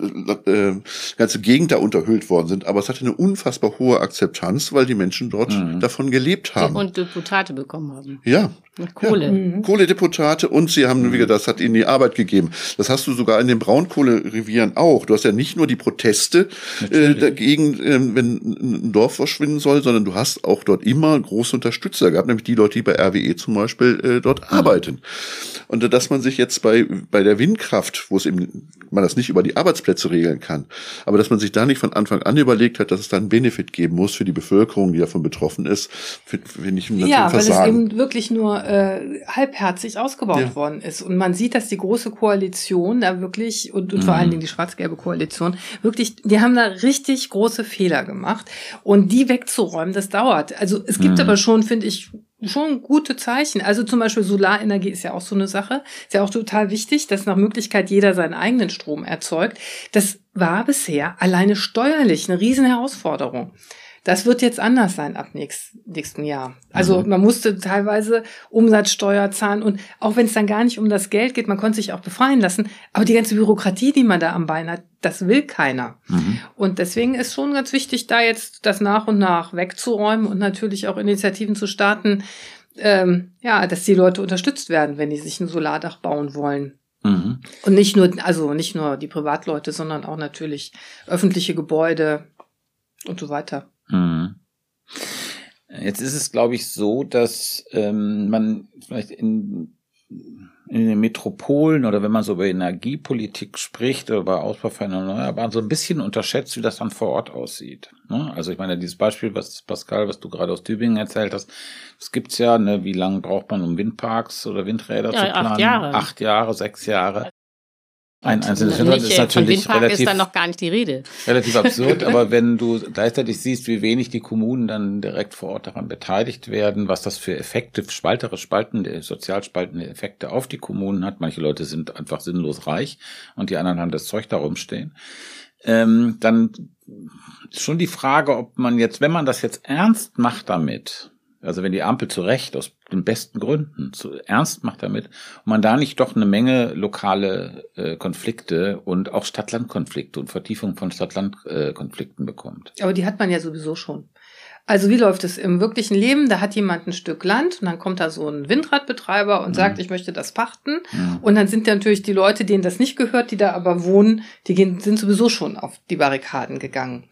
äh, ganze Gegend da unterhöhlt worden sind. Aber es hatte eine unfassbar hohe Akzeptanz, weil die Menschen dort mhm. davon gelebt haben. Und Deputate bekommen haben. Ja. Kohle. Ja. Mhm. Kohledeputate und sie haben, wie gesagt, das hat ihnen die Arbeit gegeben. Das hast du sogar in den Braunkohlerevieren auch. Du hast ja nicht nur die Proteste äh, dagegen, äh, wenn ein Dorf verschwinden soll, sondern du hast auch dort immer große Unterstützer gehabt, nämlich die Leute, die bei RWE zum Beispiel äh, dort mhm. arbeiten. Und dass man sich jetzt bei, bei der Windkraft, wo es eben, man das nicht über die Arbeitsplätze regeln kann, aber dass man sich da nicht von Anfang an überlegt hat, dass es da einen Benefit geben muss für die Bevölkerung, die davon betroffen ist, finde ich ein Ja, weil es eben wirklich nur äh, halbherzig ausgebaut ja. worden ist. Und man sieht, dass die große Koalition da wirklich, und, und mhm. vor allen Dingen die schwarz-gelbe Koalition, wirklich, die haben da richtig große Fehler gemacht. Und die wegzuräumen, das dauert. Also es gibt mhm. aber schon, finde ich, schon gute Zeichen. Also zum Beispiel Solarenergie ist ja auch so eine Sache. Ist ja auch total wichtig, dass nach Möglichkeit jeder seinen eigenen Strom erzeugt. Das war bisher alleine steuerlich eine riesen Herausforderung. Das wird jetzt anders sein ab nächst, nächsten Jahr. Also mhm. man musste teilweise Umsatzsteuer zahlen und auch wenn es dann gar nicht um das Geld geht, man konnte sich auch befreien lassen. Aber die ganze Bürokratie, die man da am Bein hat, das will keiner. Mhm. Und deswegen ist schon ganz wichtig, da jetzt das nach und nach wegzuräumen und natürlich auch Initiativen zu starten, ähm, ja, dass die Leute unterstützt werden, wenn die sich ein Solardach bauen wollen. Mhm. Und nicht nur, also nicht nur die Privatleute, sondern auch natürlich öffentliche Gebäude und so weiter. Mhm. Jetzt ist es, glaube ich, so, dass ähm, man vielleicht in, in den Metropolen oder wenn man so über Energiepolitik spricht oder über Ausbau von Erneuerbaren so ein bisschen unterschätzt, wie das dann vor Ort aussieht. Ne? Also ich meine, dieses Beispiel, was Pascal, was du gerade aus Tübingen erzählt hast, das gibt's ja, ne, wie lange braucht man, um Windparks oder Windräder ja, zu planen? Acht Jahre. Acht Jahre, sechs Jahre. Ein einzelnes Windrad ist natürlich von relativ, ist dann noch gar nicht die Rede. Relativ absurd, [laughs] aber wenn du gleichzeitig siehst, wie wenig die Kommunen dann direkt vor Ort daran beteiligt werden, was das für Effekte, spaltere, spaltende, sozial spaltende Effekte auf die Kommunen hat. Manche Leute sind einfach sinnlos reich und die anderen haben das Zeug darum stehen. Ähm, dann ist schon die Frage, ob man jetzt, wenn man das jetzt ernst macht damit, also wenn die Ampel zu Recht aus den besten Gründen zu ernst macht damit und man da nicht doch eine Menge lokale äh, Konflikte und auch Stadt-Land-Konflikte und Vertiefung von Stadt-Land-Konflikten äh, bekommt. Aber die hat man ja sowieso schon. Also wie läuft es im wirklichen Leben? Da hat jemand ein Stück Land und dann kommt da so ein Windradbetreiber und mhm. sagt, ich möchte das pachten. Mhm. Und dann sind natürlich die Leute, denen das nicht gehört, die da aber wohnen, die gehen, sind sowieso schon auf die Barrikaden gegangen.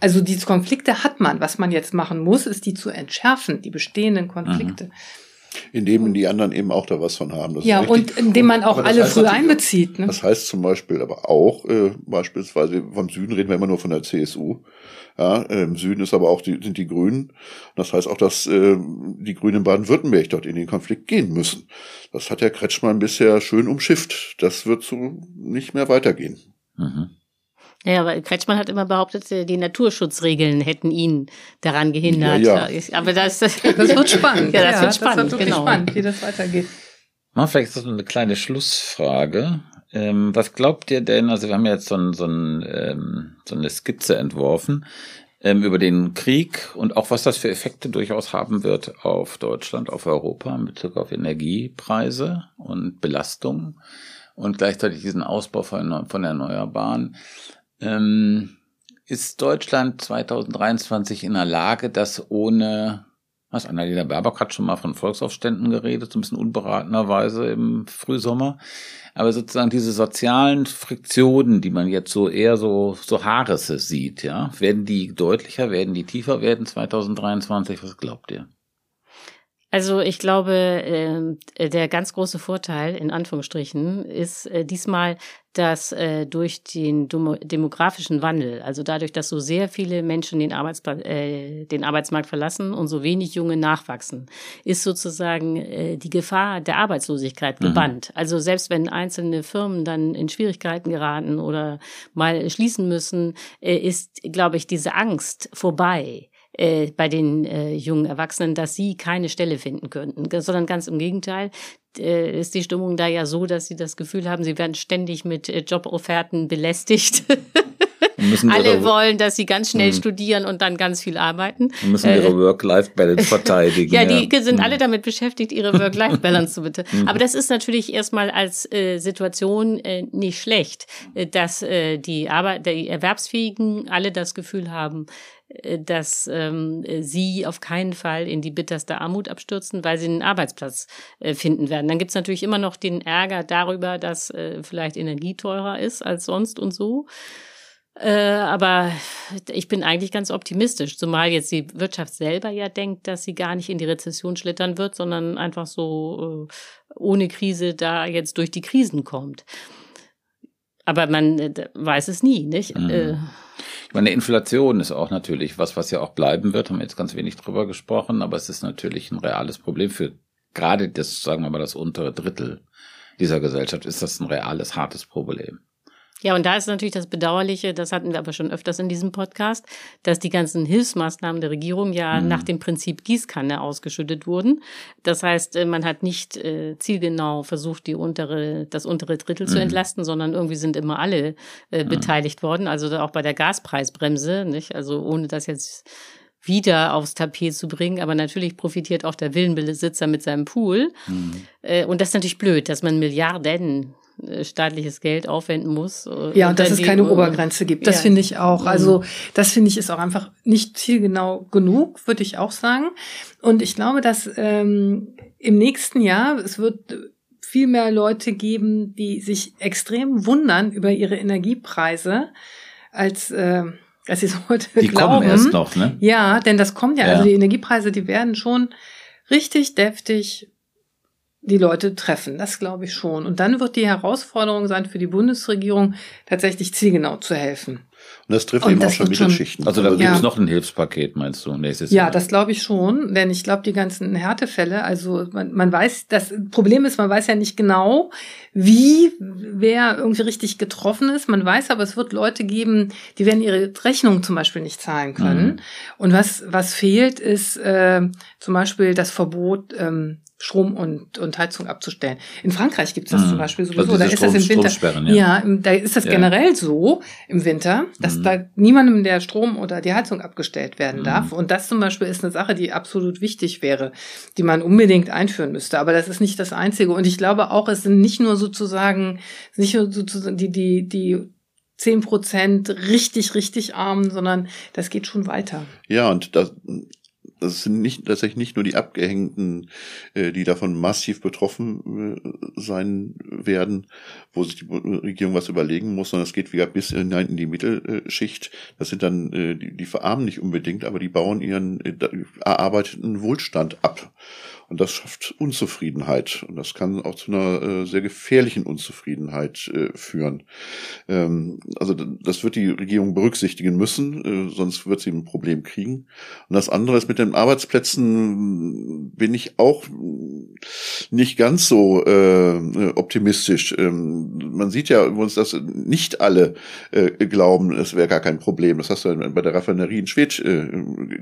Also diese Konflikte hat man. Was man jetzt machen muss, ist die zu entschärfen, die bestehenden Konflikte. Mhm. Indem die anderen eben auch da was von haben. Das ja, und indem man auch alle früh einbezieht. Ne? Das heißt zum Beispiel aber auch, äh, beispielsweise vom Süden reden wir immer nur von der CSU. Ja, Im Süden ist aber auch die, sind die Grünen. Das heißt auch, dass äh, die Grünen in Baden-Württemberg dort in den Konflikt gehen müssen. Das hat Herr Kretschmann bisher schön umschifft. Das wird so nicht mehr weitergehen. Mhm. Ja, aber Kretschmann hat immer behauptet, äh, die Naturschutzregeln hätten ihn daran gehindert. Ja, ja. Aber das, das wird spannend. [laughs] Ja, das ja, wird spannend, das wird genau. spannend, wie das weitergeht. Mal vielleicht so eine kleine Schlussfrage. Ähm, was glaubt ihr denn, also wir haben jetzt so, ein, so, ein, ähm, so eine Skizze entworfen ähm, über den Krieg und auch was das für Effekte durchaus haben wird auf Deutschland, auf Europa in Bezug auf Energiepreise und Belastung und gleichzeitig diesen Ausbau von, von Erneuerbaren. Ähm, ist Deutschland 2023 in der Lage, das ohne was Annalena Baerbock hat schon mal von Volksaufständen geredet, so ein bisschen unberatenerweise im Frühsommer. Aber sozusagen diese sozialen Friktionen, die man jetzt so eher so, so Haarrisse sieht, ja, werden die deutlicher, werden die tiefer werden 2023? Was glaubt ihr? Also ich glaube, äh, der ganz große Vorteil in Anführungsstrichen ist äh, diesmal, dass äh, durch den demografischen Wandel, also dadurch, dass so sehr viele Menschen den, Arbeitsplatz, den Arbeitsmarkt verlassen und so wenig Junge nachwachsen, ist sozusagen die Gefahr der Arbeitslosigkeit mhm. gebannt. Mhm. Also selbst wenn einzelne Firmen dann in Schwierigkeiten geraten oder mal schließen müssen, ist, glaube ich, diese Angst vorbei äh, bei den äh, jungen Erwachsenen, dass sie keine Stelle finden könnten, sondern ganz im Gegenteil äh, ist die Stimmung da ja so, dass sie das Gefühl haben, sie werden ständig mit äh, Jobofferten belästigt. [laughs] alle wollen, dass sie ganz schnell mhm. studieren und dann ganz viel arbeiten. Und müssen ihre äh, Work-Life-Balance [laughs] verteidigen. ja, die ja. sind mhm. alle damit beschäftigt, ihre [laughs] Work-Life-Balance zu bitte. Mhm. Aber das ist natürlich erstmal als äh, Situation äh, nicht schlecht, äh, dass äh, die Arbeit, die Erwerbsfähigen alle das Gefühl haben, äh, dass ähm, sie auf keinen Fall in die bitterste Armut abstürzen, weil sie einen Arbeitsplatz äh, finden werden. Dann gibt's natürlich immer noch den Ärger darüber, dass äh, vielleicht Energie teurer ist als sonst und so. Äh, aber ich bin eigentlich ganz optimistisch, zumal jetzt die Wirtschaft selber ja denkt, dass sie gar nicht in die Rezession schlittern wird, sondern einfach so äh, ohne Krise da jetzt durch die Krisen kommt. Aber man äh, weiß es nie, nicht? Mhm. Ich meine, Inflation ist auch natürlich was, was ja auch bleiben wird. Haben wir jetzt ganz wenig drüber gesprochen, aber es ist natürlich ein reales Problem für gerade das, sagen wir mal, das untere Drittel dieser Gesellschaft ist das ein reales, hartes Problem. Ja, und da ist natürlich das Bedauerliche, das hatten wir aber schon öfters in diesem Podcast, dass die ganzen Hilfsmaßnahmen der Regierung ja mhm. nach dem Prinzip Gießkanne ausgeschüttet wurden. Das heißt, äh, man hat nicht äh, zielgenau versucht, die untere, das untere Drittel mhm. zu entlasten, sondern irgendwie sind immer alle äh, mhm. beteiligt worden. Also auch bei der Gaspreisbremse, nicht? Also ohne das jetzt wieder aufs Tapet zu bringen. Aber natürlich profitiert auch der Villenbesitzer mit seinem Pool. Mhm. Äh, und das ist natürlich blöd, dass man Milliarden staatliches Geld aufwenden muss. Äh, ja, und dass es keine die, Obergrenze gibt. Das ja. finde ich auch. Mhm. Also das finde ich ist auch einfach nicht zielgenau genug, würde ich auch sagen. Und ich glaube, dass ähm, im nächsten Jahr es wird viel mehr Leute geben, die sich extrem wundern über ihre Energiepreise, als äh, als sie es [laughs] heute die glauben. kommen erst noch, ne? Ja, denn das kommt ja, ja. Also die Energiepreise, die werden schon richtig deftig die Leute treffen. Das glaube ich schon. Und dann wird die Herausforderung sein für die Bundesregierung, tatsächlich zielgenau zu helfen. Und das trifft und eben das auch schon Mittelschichten. Also da gibt es noch ein Hilfspaket, meinst du, nächstes ja, Jahr? Ja, das glaube ich schon, denn ich glaube, die ganzen Härtefälle, also man, man weiß, das Problem ist, man weiß ja nicht genau, wie wer irgendwie richtig getroffen ist. Man weiß aber, es wird Leute geben, die werden ihre Rechnung zum Beispiel nicht zahlen können. Mhm. Und was, was fehlt, ist äh, zum Beispiel das Verbot, ähm, Strom und, und Heizung abzustellen. In Frankreich gibt es das mhm. zum Beispiel sowieso. Also da ist Strom, das im Winter. Ja, ja da ist das ja. generell so im Winter, dass mhm. da niemandem der Strom oder die Heizung abgestellt werden mhm. darf. Und das zum Beispiel ist eine Sache, die absolut wichtig wäre, die man unbedingt einführen müsste. Aber das ist nicht das Einzige. Und ich glaube auch, es sind nicht nur sozusagen, nicht nur sozusagen die, die, die zehn Prozent richtig, richtig arm, sondern das geht schon weiter. Ja, und das, das sind nicht tatsächlich nicht nur die Abgehängten, äh, die davon massiv betroffen äh, sein werden, wo sich die Regierung was überlegen muss, sondern es geht wieder bis hinein in die Mittelschicht. Das sind dann äh, die, die verarmen nicht unbedingt, aber die bauen ihren äh, erarbeiteten Wohlstand ab. Und das schafft Unzufriedenheit. Und das kann auch zu einer äh, sehr gefährlichen Unzufriedenheit äh, führen. Ähm, also das wird die Regierung berücksichtigen müssen, äh, sonst wird sie ein Problem kriegen. Und das andere ist mit den Arbeitsplätzen bin ich auch nicht ganz so äh, optimistisch. Ähm, man sieht ja uns, dass nicht alle äh, glauben, es wäre gar kein Problem. Das hast du bei der Raffinerie in Schwedt äh,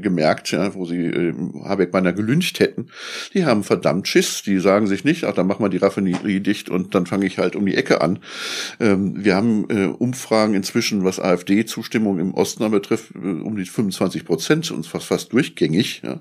gemerkt, ja, wo sie äh, Habeck beinahe gelüncht hätten die haben verdammt Schiss. Die sagen sich nicht, ach, dann machen wir die Raffinerie dicht und dann fange ich halt um die Ecke an. Ähm, wir haben äh, Umfragen inzwischen, was AfD-Zustimmung im Osten betrifft, äh, um die 25 Prozent und fast, fast durchgängig. Ja.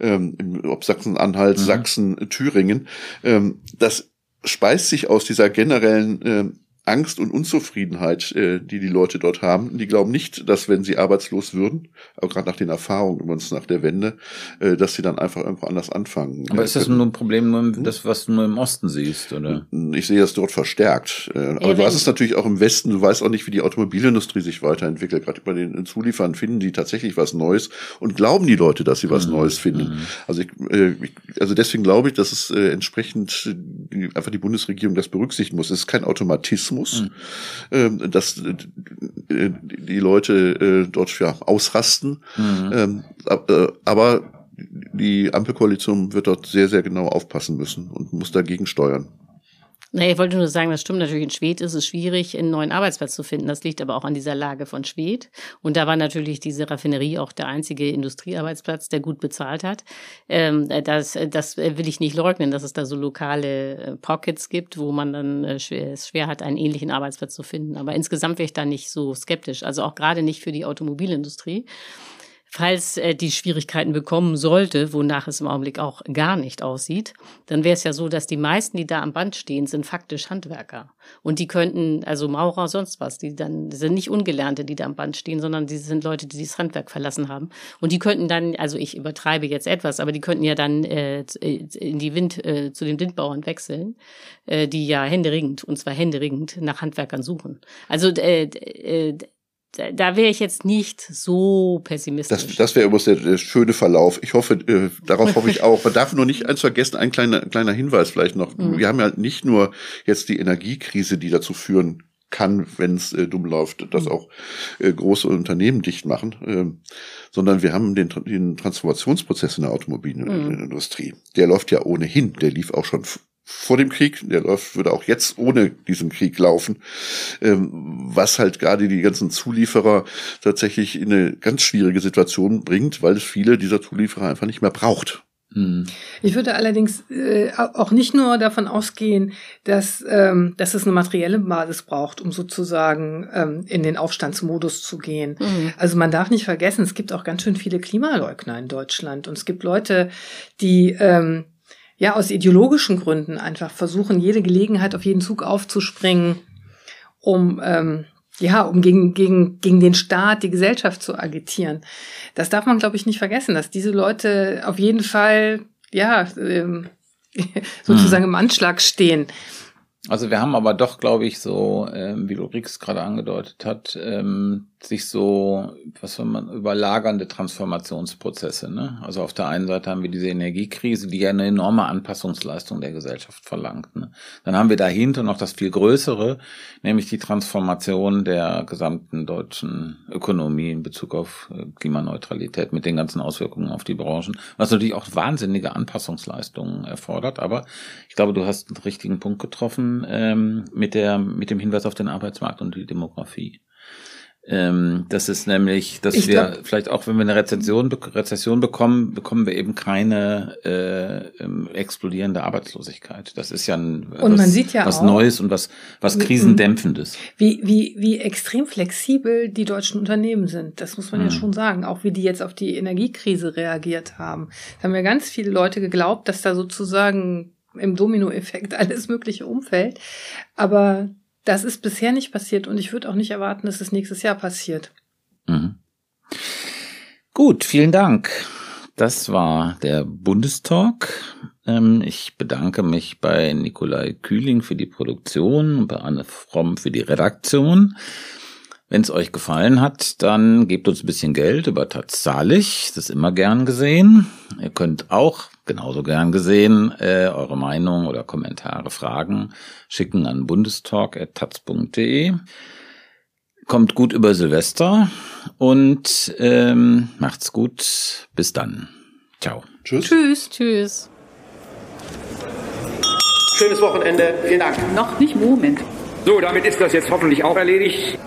Ähm, ob Sachsen-Anhalt, mhm. Sachsen, Thüringen. Ähm, das speist sich aus dieser generellen äh, Angst und Unzufriedenheit, äh, die die Leute dort haben. Die glauben nicht, dass wenn sie arbeitslos würden, auch gerade nach den Erfahrungen übrigens nach der Wende, äh, dass sie dann einfach irgendwo anders anfangen. Aber ist das nur ein Problem, nur im, das, was du nur im Osten siehst, oder? Ich sehe das dort verstärkt. Äh, aber du hast es natürlich auch im Westen. Du weißt auch nicht, wie die Automobilindustrie sich weiterentwickelt. Gerade bei den Zuliefern finden die tatsächlich was Neues und glauben die Leute, dass sie was mhm. Neues finden. Mhm. Also ich, äh, also deswegen glaube ich, dass es äh, entsprechend äh, einfach die Bundesregierung das berücksichtigen muss. Es ist kein Automatismus Mechanismus, mhm. Ähm, dass äh, die Leute äh, dort ja ausrasten. Mhm. Ähm, äh, aber die Ampelkoalition wird dort sehr, sehr genau aufpassen müssen und muss dagegen steuern. Nee, ich wollte nur sagen, das stimmt natürlich. In Schwedt ist es schwierig, einen neuen Arbeitsplatz zu finden. Das liegt aber auch an dieser Lage von Schwedt. Und da war natürlich diese Raffinerie auch der einzige Industriearbeitsplatz, der gut bezahlt hat. Ähm, das, das will ich nicht leugnen, dass es da so lokale äh, Pockets gibt, wo man dann äh, es schwer hat, einen ähnlichen Arbeitsplatz zu finden. Aber insgesamt wäre ich da nicht so skeptisch. Also auch gerade nicht für die Automobilindustrie falls er die Schwierigkeiten bekommen sollte, wonach es im Augenblick auch gar nicht aussieht, dann wäre es ja so, dass die meisten, die da am Band stehen, sind faktisch Handwerker. Und die könnten, also Maurer, sonst was, die dann sind nicht Ungelernte, die da am Band stehen, sondern die sind Leute, die das Handwerk verlassen haben. Und die könnten dann, also ich übertreibe jetzt etwas, aber die könnten ja dann äh, in die Wind, äh, zu den Windbauern wechseln, äh, die ja händeringend, und zwar händeringend, nach Handwerkern suchen. Also äh, äh, da wäre ich jetzt nicht so pessimistisch. Das, das wäre übrigens der, der schöne Verlauf. Ich hoffe, äh, darauf hoffe ich auch. Man darf nur nicht eins vergessen, ein kleiner, kleiner Hinweis vielleicht noch. Mhm. Wir haben ja nicht nur jetzt die Energiekrise, die dazu führen kann, wenn es äh, dumm läuft, dass mhm. auch äh, große Unternehmen dicht machen, äh, sondern wir haben den, den Transformationsprozess in der Automobilindustrie. Mhm. Der läuft ja ohnehin, der lief auch schon vor dem Krieg, der läuft, würde auch jetzt ohne diesen Krieg laufen, ähm, was halt gerade die ganzen Zulieferer tatsächlich in eine ganz schwierige Situation bringt, weil es viele dieser Zulieferer einfach nicht mehr braucht. Hm. Ich würde allerdings äh, auch nicht nur davon ausgehen, dass, ähm, dass es eine materielle Basis braucht, um sozusagen ähm, in den Aufstandsmodus zu gehen. Mhm. Also man darf nicht vergessen, es gibt auch ganz schön viele Klimaleugner in Deutschland und es gibt Leute, die ähm, ja aus ideologischen Gründen einfach versuchen, jede Gelegenheit auf jeden Zug aufzuspringen, um ähm, ja, um gegen, gegen, gegen den Staat, die Gesellschaft zu agitieren. Das darf man, glaube ich, nicht vergessen, dass diese Leute auf jeden Fall, ja, ähm, [laughs] sozusagen hm. im Anschlag stehen. Also wir haben aber doch, glaube ich, so, ähm, wie Ulrike gerade angedeutet hat, ähm, sich so, was soll man, überlagernde Transformationsprozesse. Ne? Also auf der einen Seite haben wir diese Energiekrise, die ja eine enorme Anpassungsleistung der Gesellschaft verlangt. Ne? Dann haben wir dahinter noch das viel Größere, nämlich die Transformation der gesamten deutschen Ökonomie in Bezug auf äh, Klimaneutralität mit den ganzen Auswirkungen auf die Branchen, was natürlich auch wahnsinnige Anpassungsleistungen erfordert. Aber ich glaube, du hast einen richtigen Punkt getroffen ähm, mit, der, mit dem Hinweis auf den Arbeitsmarkt und die Demografie. Ähm, das ist nämlich, dass ich wir glaub, vielleicht auch, wenn wir eine Rezession, Rezession bekommen, bekommen wir eben keine äh, ähm, explodierende Arbeitslosigkeit. Das ist ja ein, was, ja was Neues und was, was Krisendämpfendes. Wie, wie, wie extrem flexibel die deutschen Unternehmen sind. Das muss man mhm. ja schon sagen. Auch wie die jetzt auf die Energiekrise reagiert haben. Da haben ja ganz viele Leute geglaubt, dass da sozusagen im Dominoeffekt [laughs] alles Mögliche umfällt. Aber das ist bisher nicht passiert und ich würde auch nicht erwarten, dass es nächstes Jahr passiert. Mhm. Gut, vielen Dank. Das war der Bundestalk. Ähm, ich bedanke mich bei Nikolai Kühling für die Produktion und bei Anne Fromm für die Redaktion. Wenn es euch gefallen hat, dann gebt uns ein bisschen Geld über Tatsalig. Das ist immer gern gesehen. Ihr könnt auch genauso gern gesehen, äh, eure Meinung oder Kommentare, Fragen schicken an bundestalk.taz.de. Kommt gut über Silvester und ähm, macht's gut. Bis dann. Ciao. Tschüss. Tschüss. Tschüss. Schönes Wochenende. Vielen Dank. Noch nicht Moment. So, damit ist das jetzt hoffentlich auch erledigt.